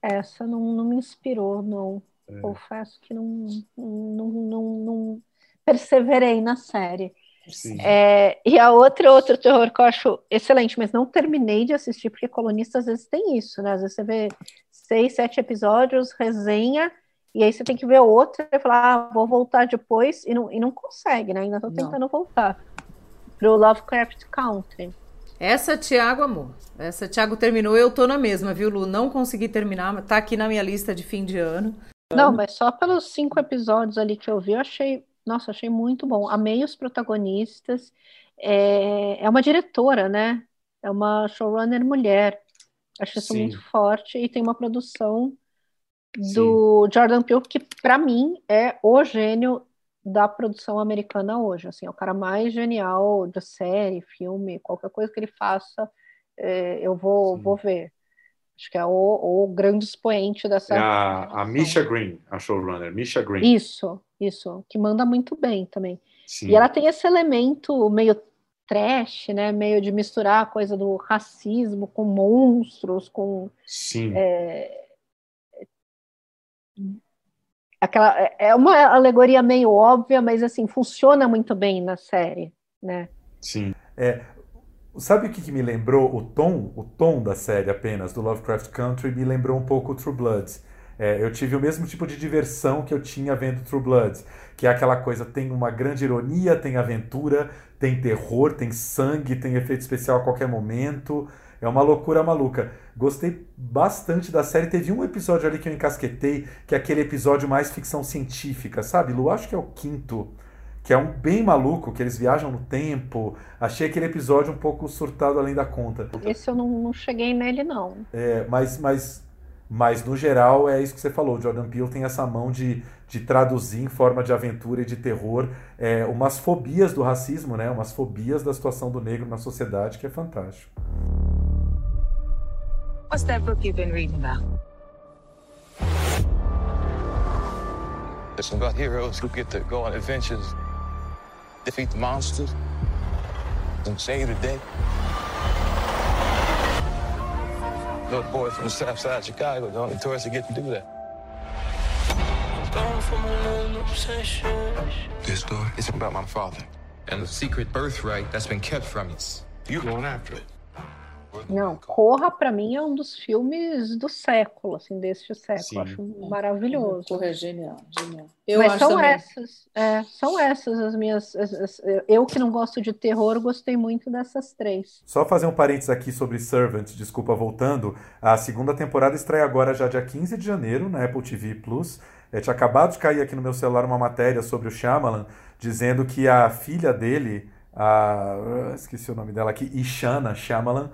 Essa não, não me inspirou, não. É. Confesso que não, não, não, não, perseverei na série. É, e a outra, outro terror que eu acho excelente, mas não terminei de assistir, porque colunista às vezes tem isso, né? Às vezes você vê seis, sete episódios, resenha, e aí você tem que ver outro e falar, ah, vou voltar depois, e não, e não consegue, né? Ainda estou tentando não. voltar pro Lovecraft Country. Essa, Tiago, amor. Essa, Tiago terminou, eu tô na mesma, viu, Lu? Não consegui terminar, tá aqui na minha lista de fim de ano. Não, mas só pelos cinco episódios ali que eu vi, eu achei, nossa, achei muito bom. Amei os protagonistas. É, é uma diretora, né? É uma showrunner mulher. Acho isso Sim. muito forte e tem uma produção do Sim. Jordan Peele que para mim é o gênio da produção americana hoje. Assim, é o cara mais genial de série, filme, qualquer coisa que ele faça, é, eu vou, vou ver. Acho que é o, o grande expoente dessa. É a, a Misha Green, a showrunner, Misha Green. Isso, isso, que manda muito bem também. Sim. E ela tem esse elemento meio trash, né? Meio de misturar a coisa do racismo com monstros, com. Sim. É, aquela, é uma alegoria meio óbvia, mas assim, funciona muito bem na série, né? Sim. É, Sabe o que, que, me lembrou o tom, o tom da série apenas do Lovecraft Country me lembrou um pouco o True Blood. É, eu tive o mesmo tipo de diversão que eu tinha vendo True Blood, que é aquela coisa tem uma grande ironia, tem aventura, tem terror, tem sangue, tem efeito especial a qualquer momento. É uma loucura maluca. Gostei bastante da série. Teve um episódio ali que eu encasquetei, que é aquele episódio mais ficção científica, sabe? Lu, acho que é o quinto que é um bem maluco, que eles viajam no tempo. Achei aquele episódio um pouco surtado além da conta. Esse eu não, não cheguei nele, não. É, mas, mas, mas, no geral, é isso que você falou. Jordan Peele tem essa mão de de traduzir em forma de aventura e de terror é, umas fobias do racismo, né? Umas fobias da situação do negro na sociedade, que é fantástico. What's that book you've been reading about? It's about heroes who get to go on adventures, defeat the monsters, and save the day. Little boy from the south side of Chicago, the only tourist to get to do that. This story is about my father and the secret birthright that's been kept from us. You going after it. Não, Corra para mim é um dos filmes do século, assim, deste século. Sim. Acho maravilhoso. Corra é genial, genial. Eu Mas são também. essas, é, são essas as minhas. As, as, eu que não gosto de terror, gostei muito dessas três. Só fazer um parênteses aqui sobre Servant, desculpa, voltando. A segunda temporada estreia agora já dia 15 de janeiro na Apple TV Plus. É, tinha acabado de cair aqui no meu celular uma matéria sobre o Shyamalan, dizendo que a filha dele, a, esqueci o nome dela aqui, Ishana Shyamalan,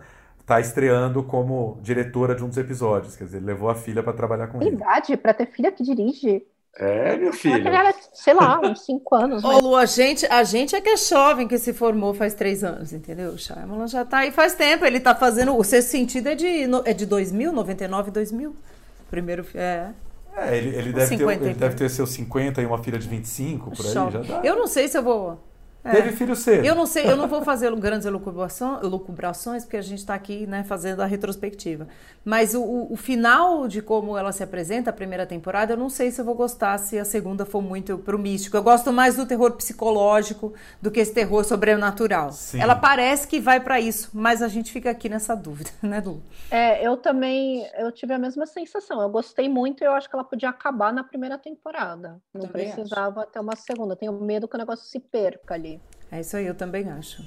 está estreando como diretora de um dos episódios. Quer dizer, ele levou a filha para trabalhar com ele. Idade para ter filha que dirige. É, meu filho. Era, sei lá, uns 5 anos. Ô, Lu, a gente, a gente é que é jovem que se formou faz 3 anos, entendeu? O Shyamalan já tá aí faz tempo. Ele tá fazendo. O sexto sentido é de, é de 2000, 99, 2000. Primeiro. É. É, ele, ele, deve, ter, ele deve ter seus 50 e uma filha de 25, por aí, já dá. Eu não sei se eu vou é. Teve filho cedo. Eu não sei, eu não vou fazer grandes elucubrações, porque a gente está aqui né, fazendo a retrospectiva. Mas o, o, final de como ela se apresenta, a primeira temporada, eu não sei se eu vou gostar se a segunda for muito pro místico. Eu gosto mais do terror psicológico do que esse terror sobrenatural. Sim. Ela parece que vai para isso, mas a gente fica aqui nessa dúvida, né, Lu? É, eu também, eu tive a mesma sensação. Eu gostei muito e eu acho que ela podia acabar na primeira temporada. Não também precisava acho. ter uma segunda. Tenho medo que o negócio se perca ali. É isso aí, eu também acho.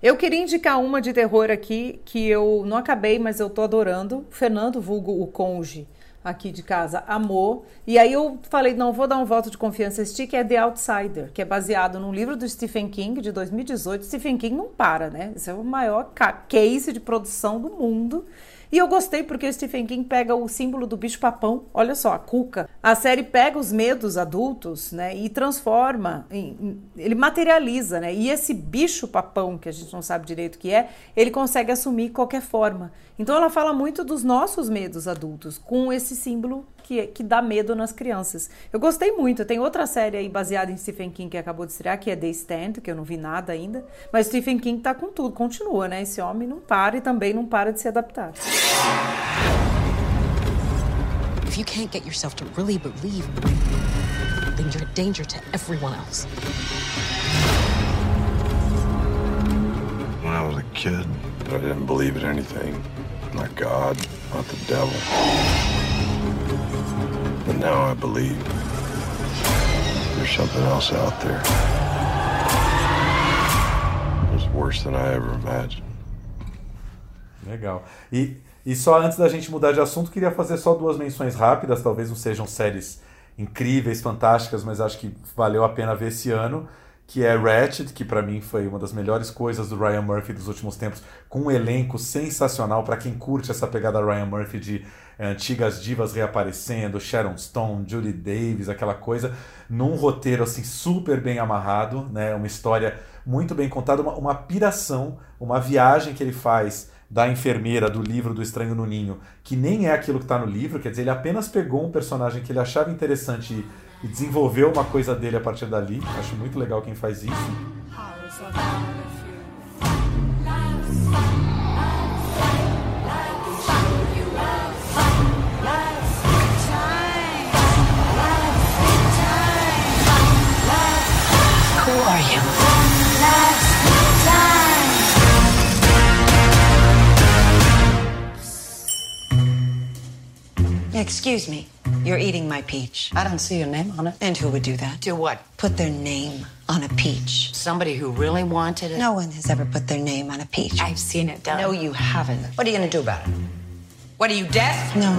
Eu queria indicar uma de terror aqui que eu não acabei, mas eu tô adorando. Fernando Vulgo, o Conge, aqui de casa, amou. E aí eu falei, não, vou dar um voto de confiança este que é The Outsider, que é baseado num livro do Stephen King de 2018. Stephen King não para, né? Esse é o maior case de produção do mundo. E eu gostei porque o Stephen King pega o símbolo do bicho-papão, olha só, a cuca. A série pega os medos adultos, né, e transforma, em, ele materializa, né? E esse bicho-papão, que a gente não sabe direito o que é, ele consegue assumir qualquer forma. Então ela fala muito dos nossos medos adultos, com esse símbolo que, que dá medo nas crianças. Eu gostei muito. Tem outra série aí baseada em Stephen King que acabou de estrear, que é The Stand, que eu não vi nada ainda. Mas Stephen King tá com tudo, continua, né? Esse homem não para e também não para de se adaptar. If you can't get yourself to really believe, then you're a danger to everyone else. When I was a kid, I didn't believe in anything. Not God, not the devil. But now I believe there's something else out there. It's worse than I ever imagined. Legal. E, e só antes da gente mudar de assunto, queria fazer só duas menções rápidas. Talvez não sejam séries incríveis, fantásticas, mas acho que valeu a pena ver esse ano que é Ratchet, que para mim foi uma das melhores coisas do Ryan Murphy dos últimos tempos, com um elenco sensacional para quem curte essa pegada Ryan Murphy de é, antigas divas reaparecendo, Sharon Stone, Julie Davis, aquela coisa, num roteiro assim super bem amarrado, né? Uma história muito bem contada, uma, uma piração, uma viagem que ele faz da enfermeira do livro do Estranho no Ninho, que nem é aquilo que está no livro, quer dizer, ele apenas pegou um personagem que ele achava interessante e e desenvolveu uma coisa dele a partir dali. Acho muito legal quem faz isso. Who are you? Excuse me. You're eating my peach. I don't see your name on it. And who would do that? Do what? Put their name on a peach. Somebody who really wanted it? No one has ever put their name on a peach. I've seen it done. No, you haven't. What are you going to do about it? What are you, deaf? No.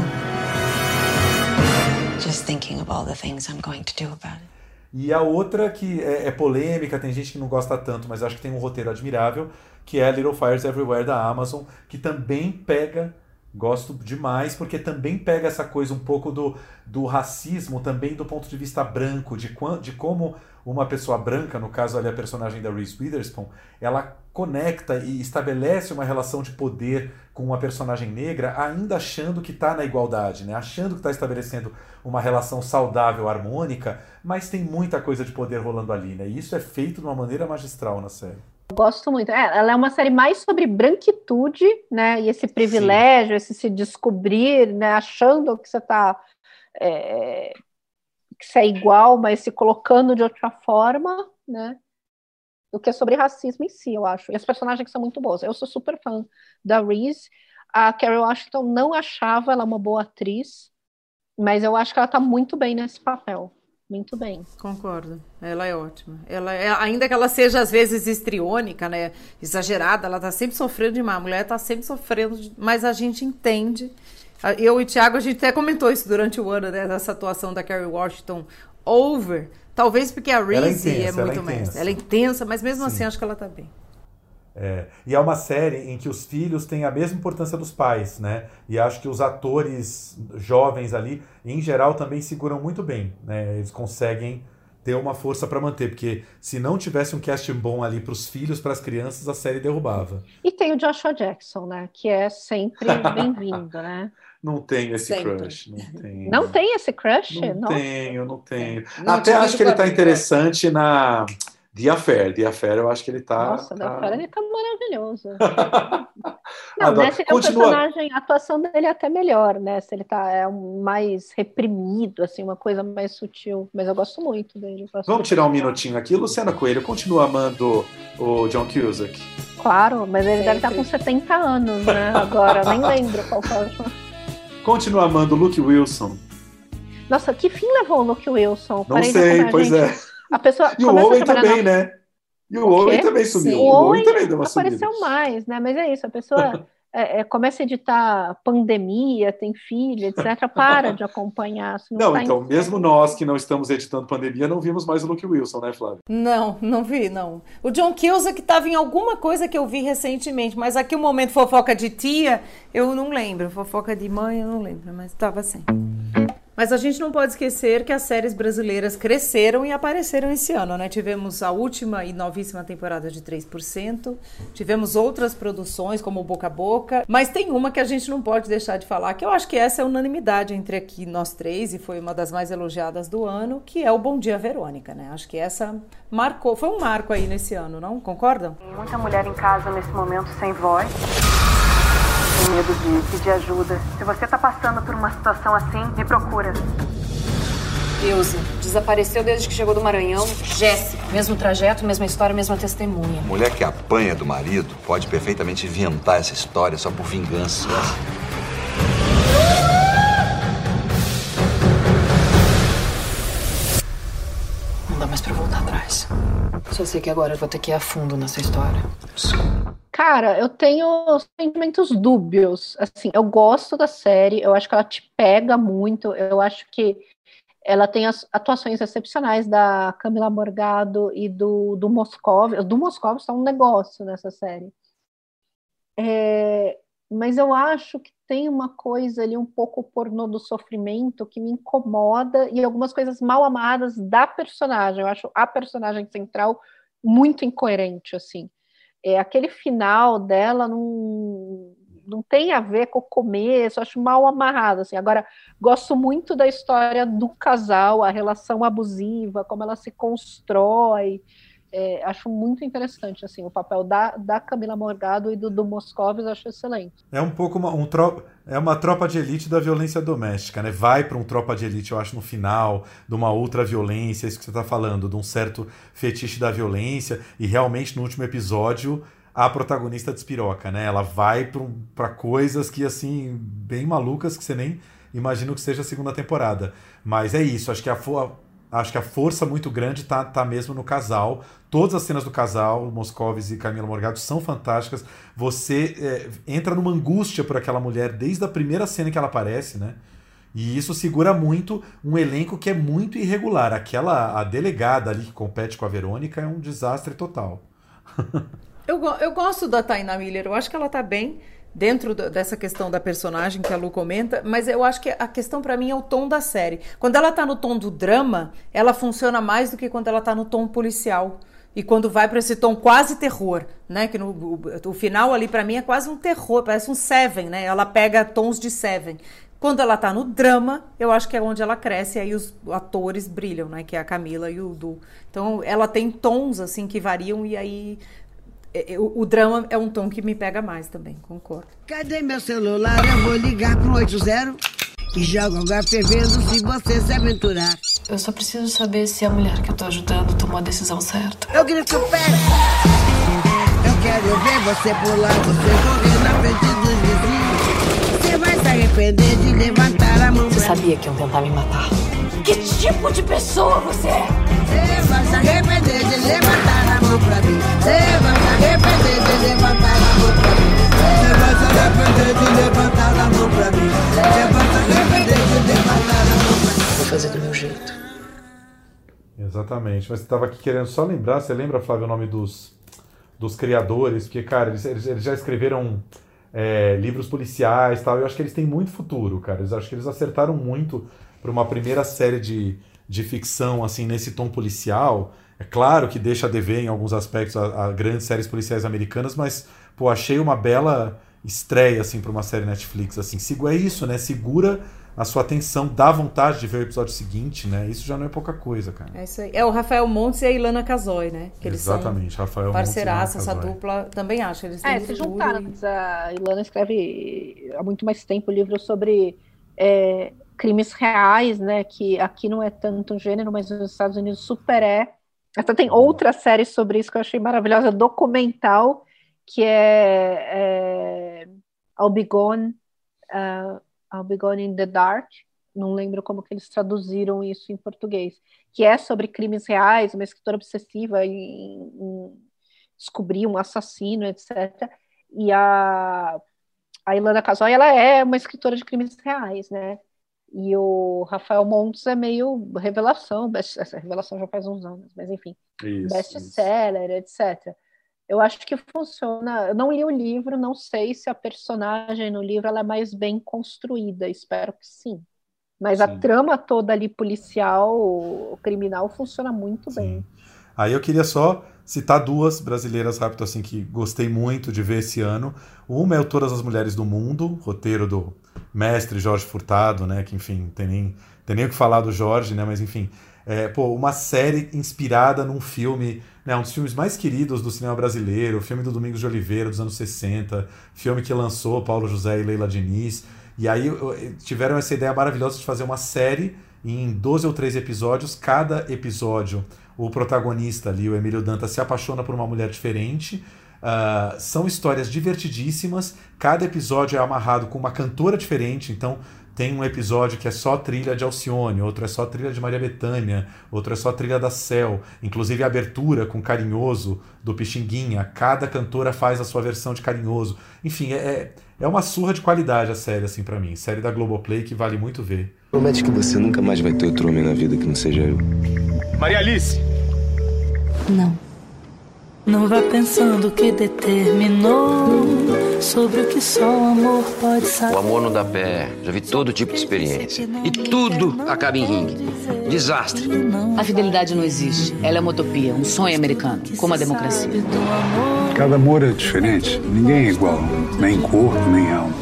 Just thinking of all the things I'm going to do about it. E a outra que é, é, polêmica, tem gente que não gosta tanto, mas acho que tem um roteiro admirável, que é Little Fires Everywhere da Amazon, que também pega Gosto demais, porque também pega essa coisa um pouco do, do racismo, também do ponto de vista branco, de, de como uma pessoa branca, no caso ali a personagem da Reese Witherspoon, ela conecta e estabelece uma relação de poder com uma personagem negra, ainda achando que está na igualdade, né? achando que está estabelecendo uma relação saudável, harmônica, mas tem muita coisa de poder rolando ali, né? E isso é feito de uma maneira magistral na série. Gosto muito. É, ela é uma série mais sobre branquitude, né? E esse privilégio, Sim. esse se descobrir, né? Achando que você está é, que você é igual, mas se colocando de outra forma, né? Do que é sobre racismo em si, eu acho. E as personagens são muito boas. Eu sou super fã da Reese. A Carrie Washington não achava ela uma boa atriz, mas eu acho que ela está muito bem nesse papel. Muito bem. Concordo. Ela é ótima. Ela é, ainda que ela seja às vezes estriônica, né, exagerada, ela está sempre sofrendo demais. A mulher está sempre sofrendo, mas a gente entende eu e o Thiago, a gente até comentou isso durante o ano, né? Essa atuação da Carrie Washington over. Talvez porque a é Reese é, é, muito ela é mais. Ela é intensa, mas mesmo assim, Sim. assim acho que ela tá bem. É, e é uma série em que os filhos têm a mesma importância dos pais, né? E acho que os atores jovens ali, em geral, também seguram muito bem, né? Eles conseguem ter uma força para manter, porque se não tivesse um casting bom ali para os filhos, para as crianças, a série derrubava. E tem o Joshua Jackson, né? Que é sempre bem-vindo, né? Não tenho esse sempre. crush. Não tenho. Não tem esse crush? Não Nossa. tenho, não tenho. Não, Até acho que ele está interessante na The Affair. The Affair, eu acho que ele tá. Nossa, tá... The Affair ele tá maravilhoso. Não, Adoro. nesse Continua... personagem, a atuação dele é até melhor, né? Se ele tá é um mais reprimido, assim, uma coisa mais sutil. Mas eu gosto muito dele. Gosto Vamos tirar um minutinho aqui. Luciana Coelho, continua amando o John Cusack? Claro, mas ele Sempre. deve estar com 70 anos, né? Agora, nem lembro qual foi Continua amando o Luke Wilson. Nossa, que fim levou o Luke Wilson? Não sei, pois gente... é. A pessoa e o Owen também, na... né? E o, o Owen também sumiu. Sim. O Owen também deu uma apareceu subida. mais, né? Mas é isso, a pessoa é, é, começa a editar pandemia, tem filho, etc., para de acompanhar. Não, não tá então, mesmo nós que não estamos editando pandemia, não vimos mais o Luke Wilson, né, Flávio? Não, não vi, não. O John Kilza que estava em alguma coisa que eu vi recentemente, mas aqui o momento fofoca de tia, eu não lembro. Fofoca de mãe, eu não lembro, mas estava assim. Mas a gente não pode esquecer que as séries brasileiras cresceram e apareceram esse ano, né? Tivemos a última e novíssima temporada de 3%, tivemos outras produções como Boca a Boca, mas tem uma que a gente não pode deixar de falar, que eu acho que essa é unanimidade entre aqui nós três e foi uma das mais elogiadas do ano, que é o Bom Dia Verônica, né? Acho que essa marcou, foi um marco aí nesse ano, não? Concordam? Tem muita mulher em casa nesse momento sem voz tem medo de pedir ajuda. Se você tá passando por uma situação assim, me procura. Ilse, desapareceu desde que chegou do Maranhão. Jéssica, mesmo trajeto, mesma história, mesma testemunha. Mulher que apanha do marido pode perfeitamente inventar essa história só por vingança. Não dá mais pra voltar atrás. Só sei que agora eu vou ter que ir a fundo nessa história. Cara, eu tenho sentimentos dúbios. Assim, eu gosto da série, eu acho que ela te pega muito. Eu acho que ela tem as atuações excepcionais da Camila Morgado e do, do Moscov. Do Moscov está um negócio nessa série. É, mas eu acho que tem uma coisa ali um pouco pornô do sofrimento que me incomoda e algumas coisas mal amadas da personagem. Eu acho a personagem central muito incoerente, assim é, aquele final dela não, não tem a ver com o começo, acho mal amarrado. Assim. Agora, gosto muito da história do casal, a relação abusiva, como ela se constrói. É, acho muito interessante assim o papel da, da Camila Morgado e do, do Moscovis acho excelente. É um pouco uma, um tro, é uma tropa de elite da violência doméstica né? Vai para um tropa de elite eu acho no final de uma outra violência isso que você está falando de um certo fetiche da violência e realmente no último episódio a protagonista despiroca né? Ela vai para coisas que assim bem malucas que você nem imagina que seja a segunda temporada. Mas é isso acho que a Acho que a força muito grande tá, tá mesmo no casal. Todas as cenas do casal, Moscovis e Camila Morgado, são fantásticas. Você é, entra numa angústia por aquela mulher desde a primeira cena que ela aparece, né? E isso segura muito um elenco que é muito irregular. Aquela a delegada ali que compete com a Verônica é um desastre total. eu, eu gosto da Taina Miller, eu acho que ela tá bem. Dentro dessa questão da personagem que a Lu comenta, mas eu acho que a questão para mim é o tom da série. Quando ela tá no tom do drama, ela funciona mais do que quando ela tá no tom policial. E quando vai para esse tom quase terror, né? Que no o, o final ali para mim é quase um terror, parece um Seven, né? Ela pega tons de Seven. Quando ela tá no drama, eu acho que é onde ela cresce, aí os atores brilham, né? Que é a Camila e o Du. Então ela tem tons assim que variam e aí o, o, drama é um tom que me pega mais também, concordo. Cadê meu celular? Eu vou ligar pro 80 e jogo água fervendo se você se aventurar. Eu só preciso saber se a mulher que eu tô ajudando tomou a decisão certa. Eu grito pé! Eu quero ver você pular, você correr na frente dos vizinhos. Você vai se arrepender de levantar a mão. Você sabia que iam tentar me matar. Que tipo de pessoa você é? Você vai se arrepender de levantar a mão pra mim. A mão pra mim. A mão pra mim. A mão pra mim. Vou fazer do meu jeito. Exatamente. Mas você estava aqui querendo só lembrar, você lembra, Flávio, o nome dos, dos criadores? Porque, cara, eles, eles já escreveram é, livros policiais tal. Eu acho que eles têm muito futuro, cara. Eu acho que eles acertaram muito para uma primeira série de, de ficção, assim, nesse tom policial. É claro que deixa a dever em alguns aspectos a, a grandes séries policiais americanas, mas, pô, achei uma bela estreia, assim, para uma série Netflix, assim. É isso, né? Segura a sua atenção, dá vontade de ver o episódio seguinte, né? Isso já não é pouca coisa, cara. É isso aí. É o Rafael Montes e a Ilana Casoy, né? Que Exatamente, Rafael parceiraça, essa dupla, também acho. Eles é, se juntaram. E... A Ilana escreve há muito mais tempo livro sobre é, crimes reais, né? Que aqui não é tanto um gênero, mas nos Estados Unidos super é. Até tem outra série sobre isso que eu achei maravilhosa, documental, que é, é I'll Be Gone, uh, I'll Be Gone in the Dark, não lembro como que eles traduziram isso em português, que é sobre crimes reais, uma escritora obsessiva em, em descobrir um assassino, etc. E a, a Ilana Casoy, ela é uma escritora de crimes reais, né? E o Rafael Montes é meio revelação, best, essa revelação já faz uns anos, mas enfim, best-seller, etc. Eu acho que funciona. Eu não li o livro, não sei se a personagem no livro ela é mais bem construída, espero que sim. Mas sim. a trama toda ali policial, criminal, funciona muito sim. bem. Aí eu queria só citar duas brasileiras rápido assim que gostei muito de ver esse ano. Uma é o Todas as Mulheres do Mundo, roteiro do mestre Jorge Furtado, né? Que enfim, tem nem, tem nem o que falar do Jorge, né? Mas enfim, é, pô, uma série inspirada num filme, né, um dos filmes mais queridos do cinema brasileiro, o filme do Domingos de Oliveira, dos anos 60, filme que lançou Paulo José e Leila Diniz. E aí tiveram essa ideia maravilhosa de fazer uma série em 12 ou 13 episódios, cada episódio o protagonista ali, o Emílio Dantas, se apaixona por uma mulher diferente. Uh, são histórias divertidíssimas. Cada episódio é amarrado com uma cantora diferente. Então, tem um episódio que é só trilha de Alcione, outro é só trilha de Maria Bethânia, outro é só trilha da Cel. Inclusive a abertura com Carinhoso do Pixinguinha. Cada cantora faz a sua versão de Carinhoso. Enfim, é, é uma surra de qualidade a série, assim, para mim. Série da Globoplay que vale muito ver. Promete que você nunca mais vai ter outro homem na vida que não seja eu. Maria Alice! Não. Não vá pensando que determinou sobre o que só o amor pode saber. O amor não dá pé. Já vi todo tipo de experiência. E tudo acaba em ringue. Desastre. A fidelidade não existe. Ela é uma utopia, um sonho americano, como a democracia. Cada amor é diferente. Ninguém é igual. Nem corpo, nem alma.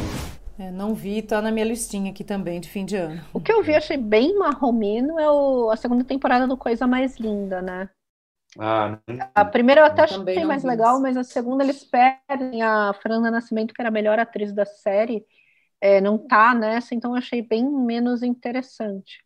É, não vi, tá na minha listinha aqui também de fim de ano. O que eu vi, achei bem marromeno, é o, a segunda temporada do Coisa Mais Linda, né? Ah, a primeira eu até achei mais legal, mas a segunda eles perdem a Fernanda Nascimento, que era a melhor atriz da série, é, não tá nessa, então eu achei bem menos interessante.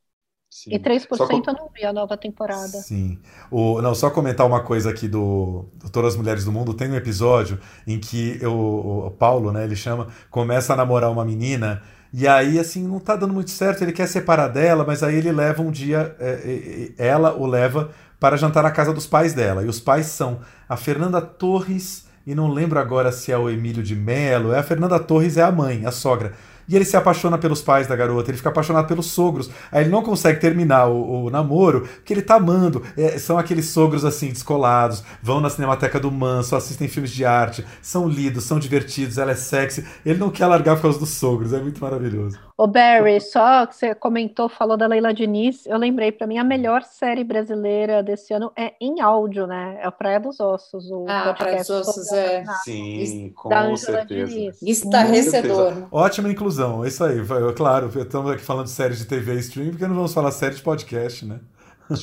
Sim. E 3% com... eu não vi a nova temporada. Sim. O, não, só comentar uma coisa aqui do, do Todas as Mulheres do Mundo. Tem um episódio em que eu, o Paulo, né, ele chama, começa a namorar uma menina e aí, assim, não tá dando muito certo, ele quer separar dela, mas aí ele leva um dia, é, é, ela o leva para jantar na casa dos pais dela. E os pais são a Fernanda Torres, e não lembro agora se é o Emílio de Mello, é a Fernanda Torres, é a mãe, a sogra. e ele se apaixona pelos pais da garota, ele fica apaixonado pelos sogros. Aí ele não consegue terminar o, o namoro porque ele tá amando. É, são aqueles sogros assim, descolados, vão na Cinemateca do Manso, assistem filmes de arte, são lidos, são divertidos, ela é sexy. Ele não quer largar por causa dos sogros, é muito maravilhoso. O Barry, só que você comentou, falou da Leila Diniz, eu lembrei, para mim a melhor série brasileira desse ano é em áudio, né? É a Praia dos Ossos. O ah, Praia dos Ossos, é. Sim, com certeza. Estarrecedor. Ótima inclusão, é isso aí. Claro, estamos aqui falando de séries de TV e stream, porque não vamos falar série de podcast, né?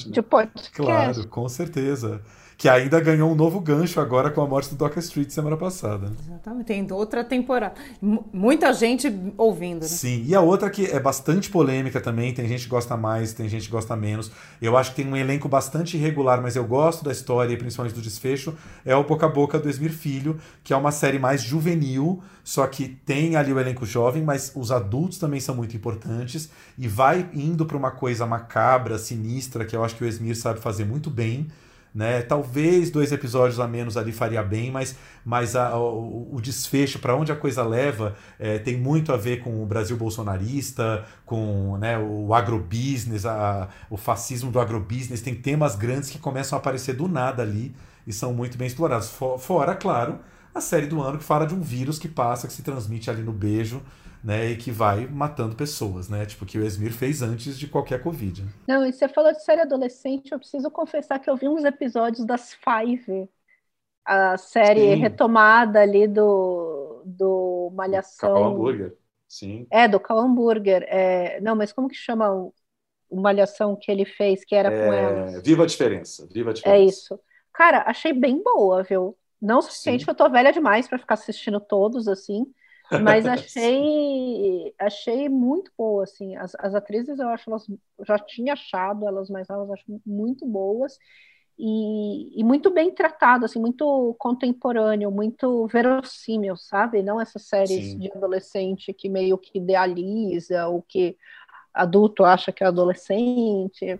De podcast. Claro, com certeza que ainda ganhou um novo gancho agora com a morte do Docker Street semana passada. Exatamente, tem outra temporada. M muita gente ouvindo. Né? Sim, e a outra que é bastante polêmica também, tem gente que gosta mais, tem gente que gosta menos. Eu acho que tem um elenco bastante irregular, mas eu gosto da história e principalmente do desfecho, é o Boca a Boca do Esmir Filho, que é uma série mais juvenil, só que tem ali o elenco jovem, mas os adultos também são muito importantes e vai indo para uma coisa macabra, sinistra, que eu acho que o Esmir sabe fazer muito bem. Né? Talvez dois episódios a menos ali faria bem, mas, mas a, o, o, desfecho, para onde a coisa leva, é, tem muito a ver com o Brasil bolsonarista, com né, o agrobusiness, a, o fascismo do agrobusiness. Tem temas grandes que começam a aparecer do nada ali e são muito bem explorados. Fora, claro, a série do ano que fala de um vírus que passa, que se transmite ali no beijo né, e que vai matando pessoas, né? Tipo, que o Esmir fez antes de qualquer Covid. Não, e você falou de série adolescente, eu preciso confessar que eu vi uns episódios das Five, a série Sim. retomada ali do, do Malhação. Cal Hambúrguer. Sim. É, do Cal Hambúrguer. É... Não, mas como que chama o, o Malhação que ele fez, que era é... com ela? Viva a diferença. Viva a diferença. É isso. Cara, achei bem boa, viu? Não o suficiente, que eu tô velha demais para ficar assistindo todos, assim. Mas achei, achei muito boa, assim. As, as atrizes, eu acho, elas já tinha achado elas mais novas, acho muito boas e, e muito bem tratado, assim, muito contemporâneo, muito verossímil, sabe? Não essas séries Sim. de adolescente que meio que idealiza, o que adulto acha que é adolescente.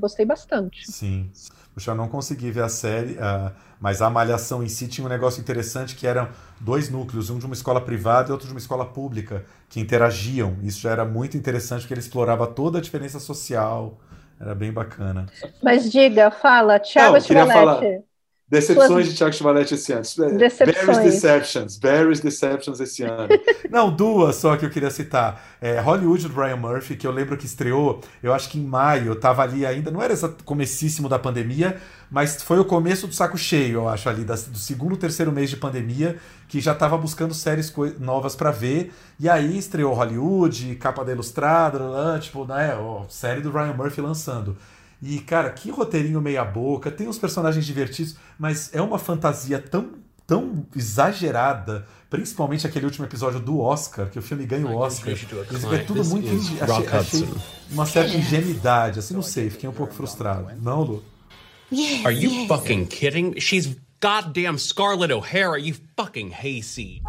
Gostei bastante. Sim. Puxa, eu não consegui ver a série, uh, mas a Malhação em si tinha um negócio interessante que eram dois núcleos, um de uma escola privada e outro de uma escola pública, que interagiam. Isso já era muito interessante porque ele explorava toda a diferença social. Era bem bacana. Mas diga, fala, Thiago Chivalete. Decepções Suas... de Thiago Chivalete esse ano. Decepções. Barry's Deceptions. Barry's Deceptions esse ano. Não, duas só que eu queria citar. É, Hollywood do Brian Murphy, que eu lembro que estreou, eu acho que em maio, eu tava ali ainda, não era esse comecíssimo da pandemia, mas foi o começo do saco cheio, eu acho, ali, do segundo, terceiro mês de pandemia, que já tava buscando séries novas para ver. E aí estreou Hollywood, capa da Ilustrada, tipo, né, ó, série do Ryan Murphy lançando. E, cara, que roteirinho meia-boca, tem uns personagens divertidos, mas é uma fantasia tão, tão exagerada, principalmente aquele último episódio do Oscar, que o filme ganha o Oscar. É tudo muito. Achei, achei uma certa ingenuidade, assim, não sei, fiquei um pouco frustrado. Não, Lu? Are you fucking kidding? She's goddamn Scarlett O'Hara, you fucking hayseed.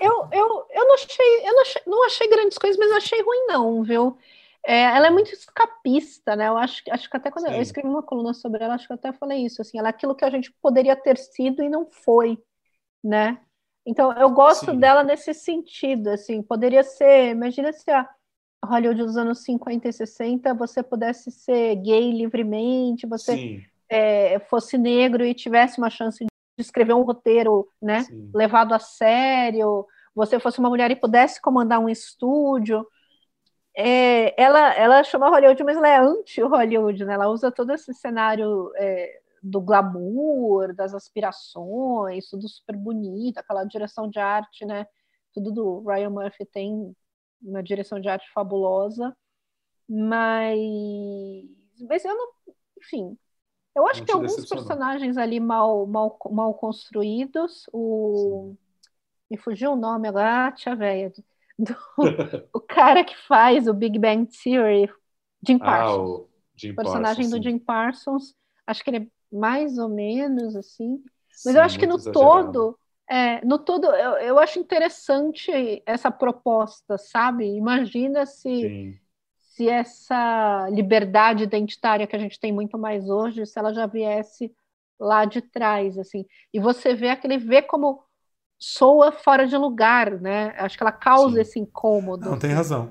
Eu, eu, eu, não achei, eu não achei, não achei grandes coisas, mas achei ruim, não, viu? É, ela é muito escapista, né? Eu acho, acho que até quando Sim. eu escrevi uma coluna sobre ela, acho que eu até falei isso, assim, ela é aquilo que a gente poderia ter sido e não foi, né? Então, eu gosto Sim. dela nesse sentido, assim, poderia ser, imagina se a Hollywood dos anos 50 e 60 você pudesse ser gay livremente, você é, fosse negro e tivesse uma chance de escrever um roteiro, né, Sim. levado a sério, você fosse uma mulher e pudesse comandar um estúdio, é, ela, ela chama Hollywood, mas ela é anti-Hollywood, né? Ela usa todo esse cenário é, do glamour, das aspirações, tudo super bonito, aquela direção de arte, né? Tudo do Ryan Murphy tem uma direção de arte fabulosa, mas, mas eu não, enfim, eu acho não que alguns personagens ali mal, mal, mal construídos, o Sim. me fugiu o nome agora, ah, tia velha, do o cara que faz o Big Bang Theory, Jim Parsons. Ah, o Jim personagem Parsons, do Jim Parsons, acho que ele é mais ou menos assim. Mas sim, eu acho que no exagerado. todo, é, no todo, eu, eu acho interessante essa proposta, sabe? Imagina se, se essa liberdade identitária que a gente tem muito mais hoje, se ela já viesse lá de trás, assim. E você vê aquele vê como soa fora de lugar, né? Acho que ela causa Sim. esse incômodo. Não, tem razão.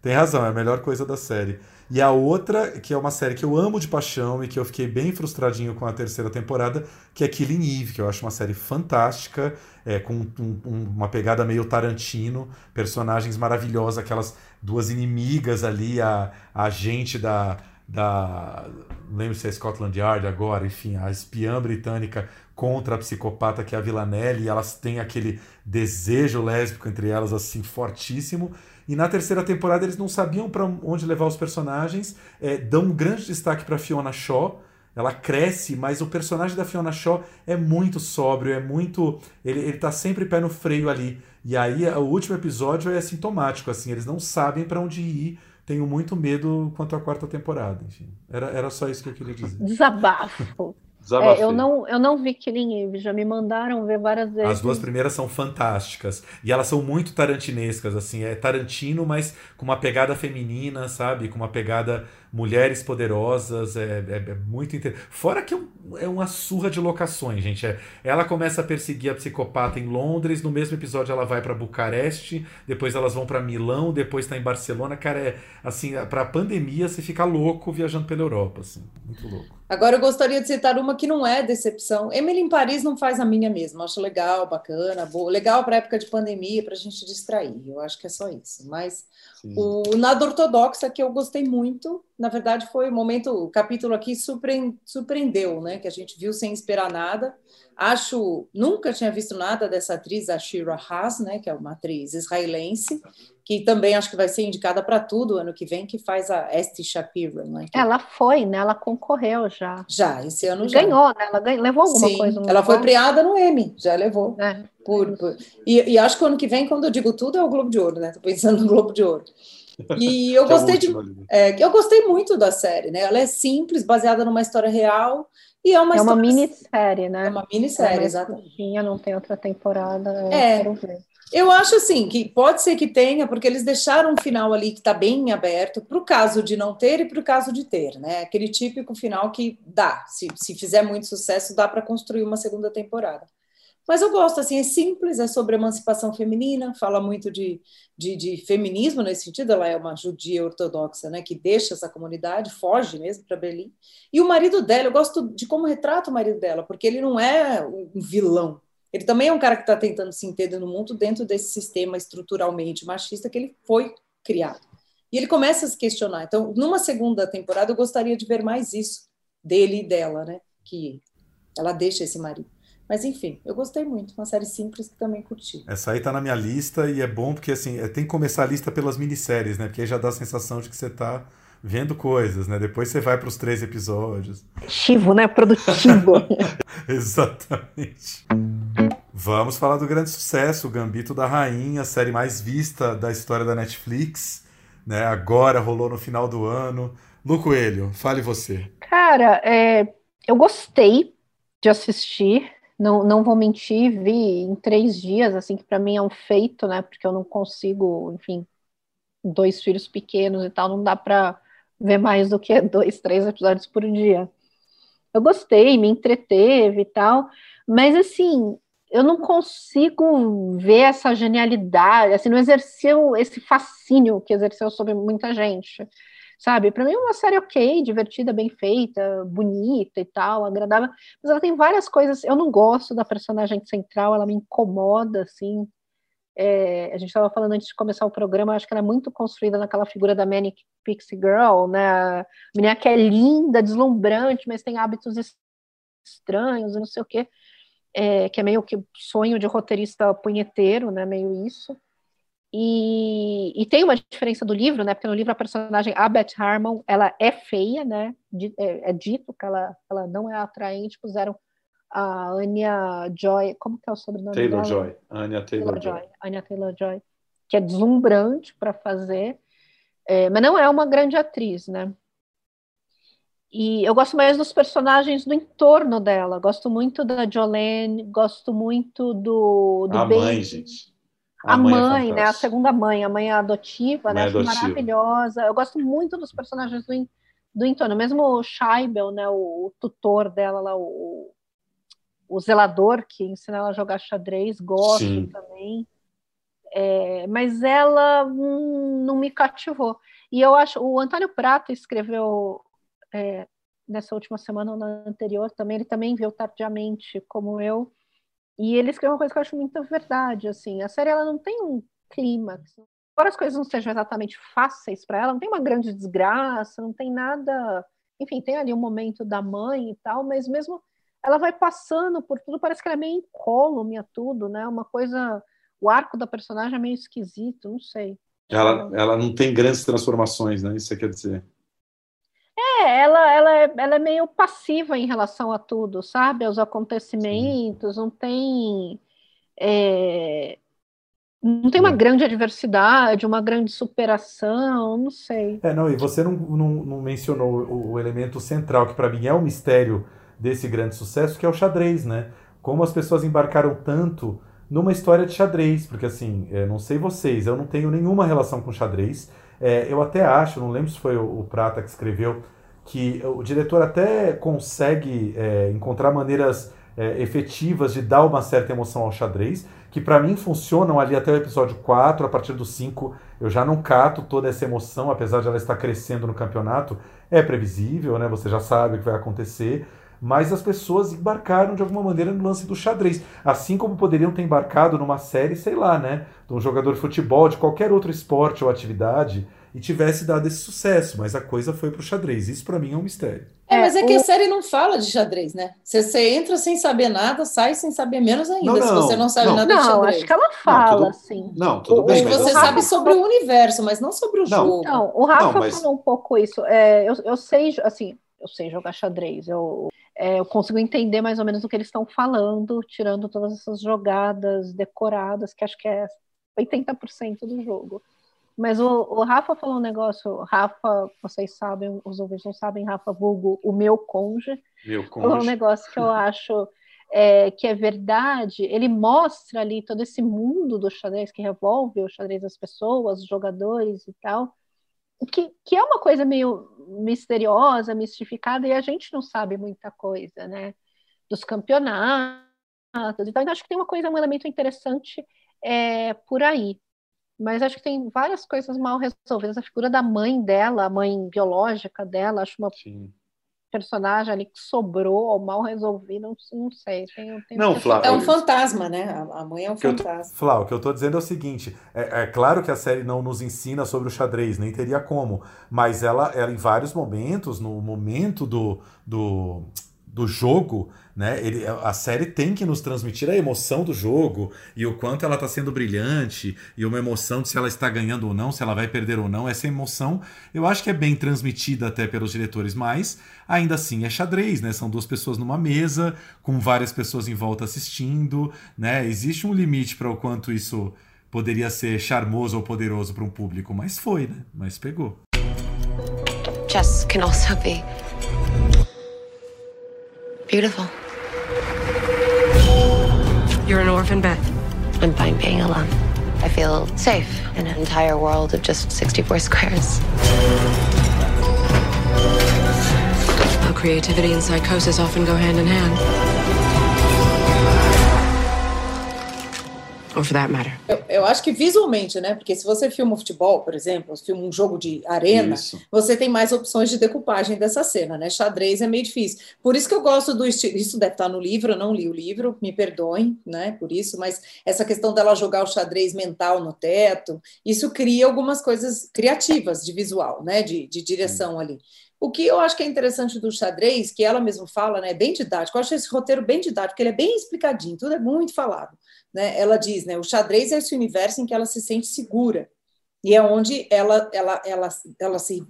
Tem razão, é a melhor coisa da série. E a outra, que é uma série que eu amo de paixão e que eu fiquei bem frustradinho com a terceira temporada, que é Killing Eve, que eu acho uma série fantástica, é, com um, um, uma pegada meio Tarantino, personagens maravilhosas, aquelas duas inimigas ali, a, a agente da, da. Lembro se é Scotland Yard agora, enfim, a espiã britânica contra a psicopata que é a Villanelle, e elas têm aquele desejo lésbico entre elas, assim, fortíssimo. E na terceira temporada eles não sabiam para onde levar os personagens, é, dão um grande destaque para Fiona Shaw. Ela cresce, mas o personagem da Fiona Shaw é muito sóbrio, é muito. Ele, ele tá sempre pé no freio ali. E aí o último episódio é sintomático, assim, eles não sabem para onde ir. Tenho muito medo quanto à quarta temporada. Enfim, era, era só isso que eu queria dizer. Desabafo. É, eu, não, eu não vi Killing Eve, já me mandaram ver várias vezes. As duas primeiras são fantásticas. E elas são muito tarantinescas, assim. É Tarantino, mas com uma pegada feminina, sabe? Com uma pegada mulheres poderosas. É, é, é muito interessante. Fora que é, é uma surra de locações, gente. É, ela começa a perseguir a psicopata em Londres. No mesmo episódio, ela vai para Bucareste. Depois, elas vão para Milão. Depois, está em Barcelona. Cara, é assim, para a pandemia, você fica louco viajando pela Europa. Assim. Muito louco. Agora eu gostaria de citar uma que não é decepção. Emily em Paris não faz a minha mesmo. Acho legal, bacana, boa. legal para época de pandemia, para a gente distrair. Eu acho que é só isso. Mas O Nada Ortodoxa, que eu gostei muito, na verdade foi o momento, o capítulo aqui surpreendeu, né? Que a gente viu sem esperar nada. Acho, nunca tinha visto nada dessa atriz, a Shira Haas, né? Que é uma atriz israelense que também acho que vai ser indicada para tudo ano que vem, que faz a Esti Shapiro. Né? Ela foi, né? Ela concorreu já. Já, esse ano já. Ganhou, né? Ela ganhou, levou alguma Sim, coisa. ela foi premiada no Emmy, já levou. É, por, por... E, e, acho que o ano que vem, quando eu digo tudo, é o Globo de Ouro, né? Tô pensando no Globo de Ouro. E eu é gostei de, é, eu gostei muito da série, né? Ela é simples, baseada numa história real e é uma, é uma minissérie, né? É uma minissérie, é exatamente. Não tem outra temporada. É. Eu acho assim que pode ser que tenha, porque eles deixaram um final ali que está bem aberto para o caso de não ter e para o caso de ter, né? Aquele típico final que dá, se, se fizer muito sucesso, dá para construir uma segunda temporada. Mas eu gosto, assim, é simples, é sobre emancipação feminina, fala muito de, de, de, feminismo nesse sentido, ela é uma judia ortodoxa, né, que deixa essa comunidade, foge mesmo para Berlim. E o marido dela, eu gosto de como retrata o marido dela, porque ele não é um vilão, ele também é um cara que está tentando se entender no mundo dentro desse sistema estruturalmente machista que ele foi criado. E ele começa a se questionar. Então, numa segunda temporada, eu gostaria de ver mais isso dele e dela, né? Que ela deixa esse marido. Mas enfim, eu gostei muito. Uma série simples que também curti. Essa aí tá na minha lista e é bom porque assim, é, tem que começar a lista pelas minisséries, né? Porque aí já dá a sensação de que você tá vendo coisas, né? Depois você vai para os três episódios. Ativo, né? Produtivo. Exatamente. Vamos falar do grande sucesso, o Gambito da Rainha, a série mais vista da história da Netflix, né? Agora rolou no final do ano. Lu Coelho, fale você. Cara, é, eu gostei de assistir. Não, não vou mentir, vi em três dias, assim, que para mim é um feito, né? Porque eu não consigo, enfim, dois filhos pequenos e tal, não dá para ver mais do que dois, três episódios por dia. Eu gostei, me entreteve e tal, mas assim, eu não consigo ver essa genialidade, assim, não exerceu esse fascínio que exerceu sobre muita gente, sabe? Para mim é uma série ok, divertida, bem feita, bonita e tal, agradável, mas ela tem várias coisas. Eu não gosto da personagem central, ela me incomoda, assim. É, a gente estava falando antes de começar o programa, acho que ela é muito construída naquela figura da Manic Pixie Girl, né? A menina que é linda, deslumbrante, mas tem hábitos estranhos não sei o quê é, que é meio que sonho de roteirista punheteiro, né, meio isso. E, e, tem uma diferença do livro, né? Porque no livro a personagem a Beth Harmon ela é feia, né? É, é, dito que ela, ela não é atraente. Puseram a Anya Joy, como que é o sobrenome Taylor dela? Joy, Anya Taylor, Taylor Joy. Joy. Anya Taylor Joy, que é deslumbrante para fazer, é, mas não é uma grande atriz, né? E eu gosto mais dos personagens do entorno dela. Gosto muito da Jolene, gosto muito do, do a mãe, gente. A, a mãe, mãe é né? A segunda mãe, a mãe adotiva, mãe né? Acho adotiva. maravilhosa. Eu gosto muito dos personagens do, do entorno. Mesmo o Scheibel, né? O, o tutor dela lá, o, o zelador que ensina ela a jogar xadrez, gosto Sim. também. É, mas ela hum, não me cativou. E eu acho, o Antônio Prata escreveu é, nessa última semana ou na anterior também, ele também viu tardiamente, como eu, e ele escreveu uma coisa que eu acho muito verdade, assim, a série ela não tem um clímax, embora as coisas não sejam exatamente fáceis para ela, não tem uma grande desgraça, não tem nada, enfim, tem ali um momento da mãe e tal, mas mesmo ela vai passando por tudo, parece que ela é meio incólume a tudo, né, uma coisa, o arco da personagem é meio esquisito, não sei. Ela, ela não tem grandes transformações, né? Isso você quer dizer? É, ela, ela, é, ela é meio passiva em relação a tudo, sabe? Aos acontecimentos, Sim. não tem. É, não tem uma é. grande adversidade, uma grande superação, não sei. É, não, e você não, não, não mencionou o, o, elemento central, que para mim é o mistério desse grande sucesso, que é o xadrez, né? Como as pessoas embarcaram tanto numa história de xadrez, porque assim, é, não sei vocês, eu não tenho nenhuma relação com xadrez. É, eu até acho, não lembro se foi o, o, Prata que escreveu, que o diretor até consegue é, encontrar maneiras é, efetivas de dar uma certa emoção ao xadrez, que para mim funcionam ali até o episódio 4, a partir do 5 eu já não cato toda essa emoção, apesar de ela estar crescendo no campeonato. É previsível, né? Você já sabe o que vai acontecer mas as pessoas embarcaram de alguma maneira no lance do xadrez. Assim como poderiam ter embarcado numa série, sei lá, né? De um jogador de futebol, de qualquer outro esporte ou atividade, e tivesse dado esse sucesso, mas a coisa foi pro xadrez. Isso para mim é um mistério. É, mas é que a série não fala de xadrez, né? Você, você entra sem saber nada, sai sem saber menos ainda, não, não, se você não sabe não, nada de xadrez. Não, acho que ela fala, não, tudo, assim. Não, tudo bem. Mas você sabe sobre o universo, mas não sobre o jogo. Não, o Rafa mas... falou um pouco isso. É, eu, eu sei, assim, eu sei jogar xadrez, eu é, eu consigo entender mais ou menos o que eles estão falando, tirando todas essas jogadas decoradas, que acho que é 80% do jogo. Mas o, o, Rafa falou um negócio, Rafa, vocês sabem, os ouvintes não sabem, Rafa Vulgo, o meu conge, meu conge. falou um negócio que eu acho é, que é verdade, ele mostra ali todo esse mundo do xadrez que revolve o xadrez das pessoas, os jogadores e tal, que, que é uma coisa meio misteriosa, mistificada, e a gente não sabe muita coisa, né? Dos campeonatos. Então, acho que tem uma coisa, um elemento interessante é, por aí. Mas acho que tem várias coisas mal resolvidas. A figura da mãe dela, a mãe biológica dela, acho uma Sim personagem ali que sobrou ou mal resolvido, não, não sei. Tem, tem não, Flávio, é um fantasma, né? A mãe é um fantasma. Tô, Flávio, o que eu estou dizendo é o seguinte: é, é, claro que a série não nos ensina sobre o xadrez, nem teria como, mas ela, ela em vários momentos, no momento do, do do jogo, né? Ele, a série tem que nos transmitir a emoção do jogo e o quanto ela está sendo brilhante e uma emoção de se ela está ganhando ou não, se ela vai perder ou não. Essa emoção eu acho que é bem transmitida até pelos diretores, mas ainda assim é xadrez, né? São duas pessoas numa mesa com várias pessoas em volta assistindo, né? Existe um limite para o quanto isso poderia ser charmoso ou poderoso para um público, mas foi, né? Mas pegou. Chess can also be Beautiful. You're an orphan, Beth. I'm fine being alone. I feel safe in an entire world of just 64 squares. How creativity and psychosis often go hand in hand. Or for that matter. Eu, eu, acho que visualmente, né? Porque se você filma um futebol, por exemplo, filma um jogo de arena, isso. você tem mais opções de decupagem dessa cena, né? Xadrez é meio difícil. Por isso que eu gosto do estilo. Isso deve estar no livro, eu não li o livro, me perdoem, né? Por isso, mas essa questão dela jogar o xadrez mental no teto, isso cria algumas coisas criativas de visual, né? De, de direção hum. ali. O que eu acho que é interessante do xadrez, que ela mesma fala, né, é bem didático. Eu acho esse roteiro bem didático, ele é bem explicadinho, tudo é muito falado. Né? Ela diz, né, o xadrez é esse universo em que ela se sente segura e é onde ela, ela, ela, ela se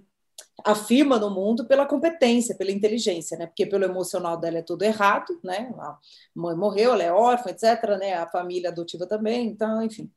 afirma no mundo pela competência, pela inteligência, né? Porque pelo emocional dela é tudo errado, né? A mãe morreu, ela é órfã, etc, né? A família adotiva também, então, enfim.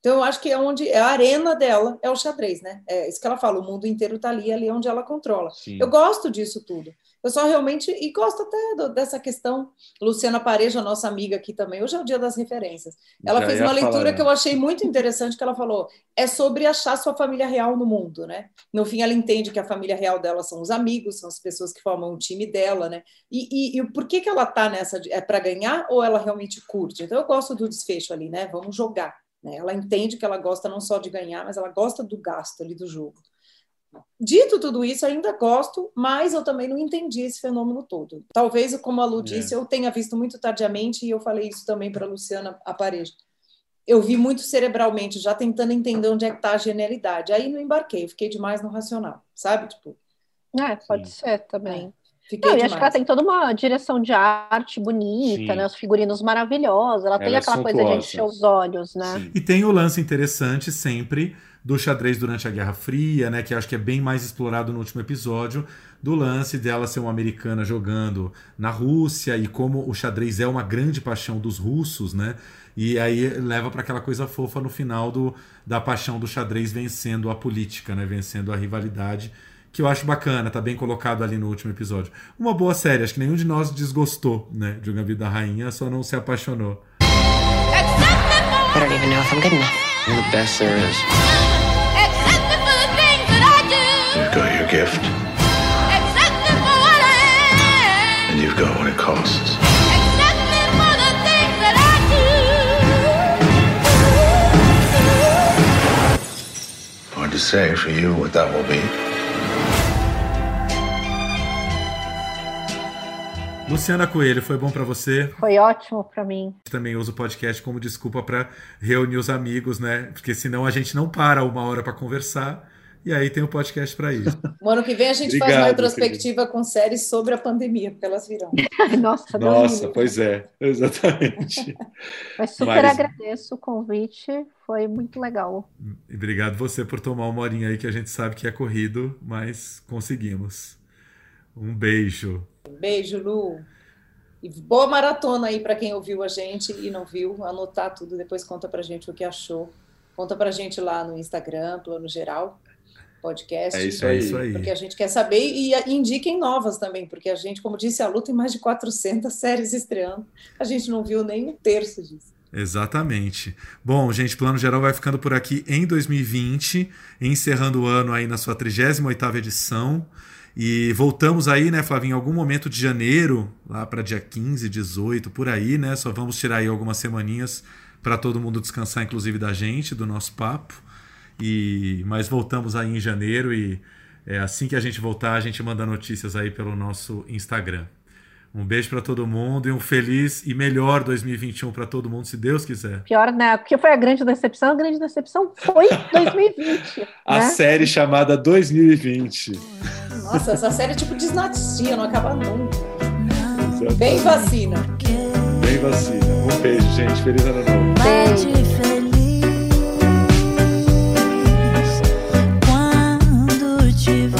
Então, eu acho que é onde é a arena dela é o xadrez, né? É isso que ela fala, o mundo inteiro está ali, ali onde ela controla. Sim. Eu gosto disso tudo. Eu só realmente, e gosto até do, dessa questão. Luciana Pareja, nossa amiga aqui também, hoje é o dia das referências. Ela Já fez uma leitura falar. que eu achei muito interessante, que ela falou, é sobre achar sua família real no mundo, né? No fim, ela entende que a família real dela são os amigos, são as pessoas que formam o time dela, né? E, e, e por que, que ela tá nessa? de- É para ganhar ou ela realmente curte? Então, eu gosto do desfecho ali, né? Vamos jogar. Né? Ela entende que ela gosta não só de ganhar, mas ela gosta do gasto ali do jogo. Dito tudo isso, ainda gosto, mas eu também não entendi esse fenômeno todo. Talvez, como a Lu disse, eu tenha visto muito tardiamente, e eu falei isso também para a Luciana Aparejo. Eu vi muito cerebralmente, já tentando entender onde é que está a genialidade. Aí não embarquei, fiquei demais no racional, sabe? Tipo, É, pode ser também. Fiquei Não, e acho que ela tem toda uma direção de arte bonita, Sim. né? Os figurinos maravilhosos. Ela, tem Ela é aquela coisa de suntuosa. encher os olhos, né? E tem o lance interessante sempre do xadrez durante a Guerra Fria, né? Que acho que é bem mais explorado no último episódio, do lance dela ser uma americana jogando na Rússia e como o xadrez é uma grande paixão dos russos, né? E aí leva para aquela coisa fofa no final do, da paixão do xadrez vencendo a política, né? Vencendo a rivalidade. Que eu acho bacana, tá bem colocado ali no último episódio. Uma boa série, acho que nenhum de nós desgostou, né? De uma vida da rainha, só não se apaixonou. I don't even know if I'm good enough. You're the best there is. You've got your gift. And you've got what it costs. Hard to say for you what that will be. Luciana Coelho, foi bom pra você? Foi ótimo para mim. Também uso o podcast como desculpa pra reunir os amigos, né? Porque senão a gente não para uma hora pra conversar. E aí tem o podcast pra isso. O ano que vem a gente faz Obrigado, uma retrospectiva com séries sobre a pandemia, porque elas virão. Nossa, Nossa, pois é, exatamente. Mas super Mas- agradeço o convite, foi muito legal. E obrigado você por tomar uma horinha aí que a gente sabe que é corrido, mas conseguimos. Um beijo. Beijo, Lu. E boa maratona aí para quem ouviu a gente e não viu. Anotar tudo, depois conta pra gente o que achou. Conta pra gente lá no Instagram, plano geral, podcast. É isso aí. É isso aí. Porque a gente quer saber e e indiquem novas também, porque a gente, como disse a Lu, tem mais de 400 séries estreando. A gente não viu nem um terço disso. Exatamente. Bom, gente, Plano Geral vai ficando por aqui em 2020, encerrando o ano aí na sua 38ª edição. E voltamos aí, né, Flavinho, em algum momento de janeiro, lá para dia 15, 18, por aí, né? Só vamos tirar aí algumas semaninhas para todo mundo descansar, inclusive da gente, do nosso papo. E mas voltamos aí em janeiro e é, assim que a gente voltar, a gente manda notícias aí pelo nosso Instagram. Um beijo para todo mundo e um feliz e melhor 2021 para todo mundo, se Deus quiser. Pior, né? Porque foi a grande decepção, a grande decepção foi 2020. Né? a né? série chamada 2020. Nossa, essa série é tipo desnatia, não acaba nunca. Bem vacina. Bem vacina. Um beijo, gente. Feliz ano novo. Beijo. feliz quando te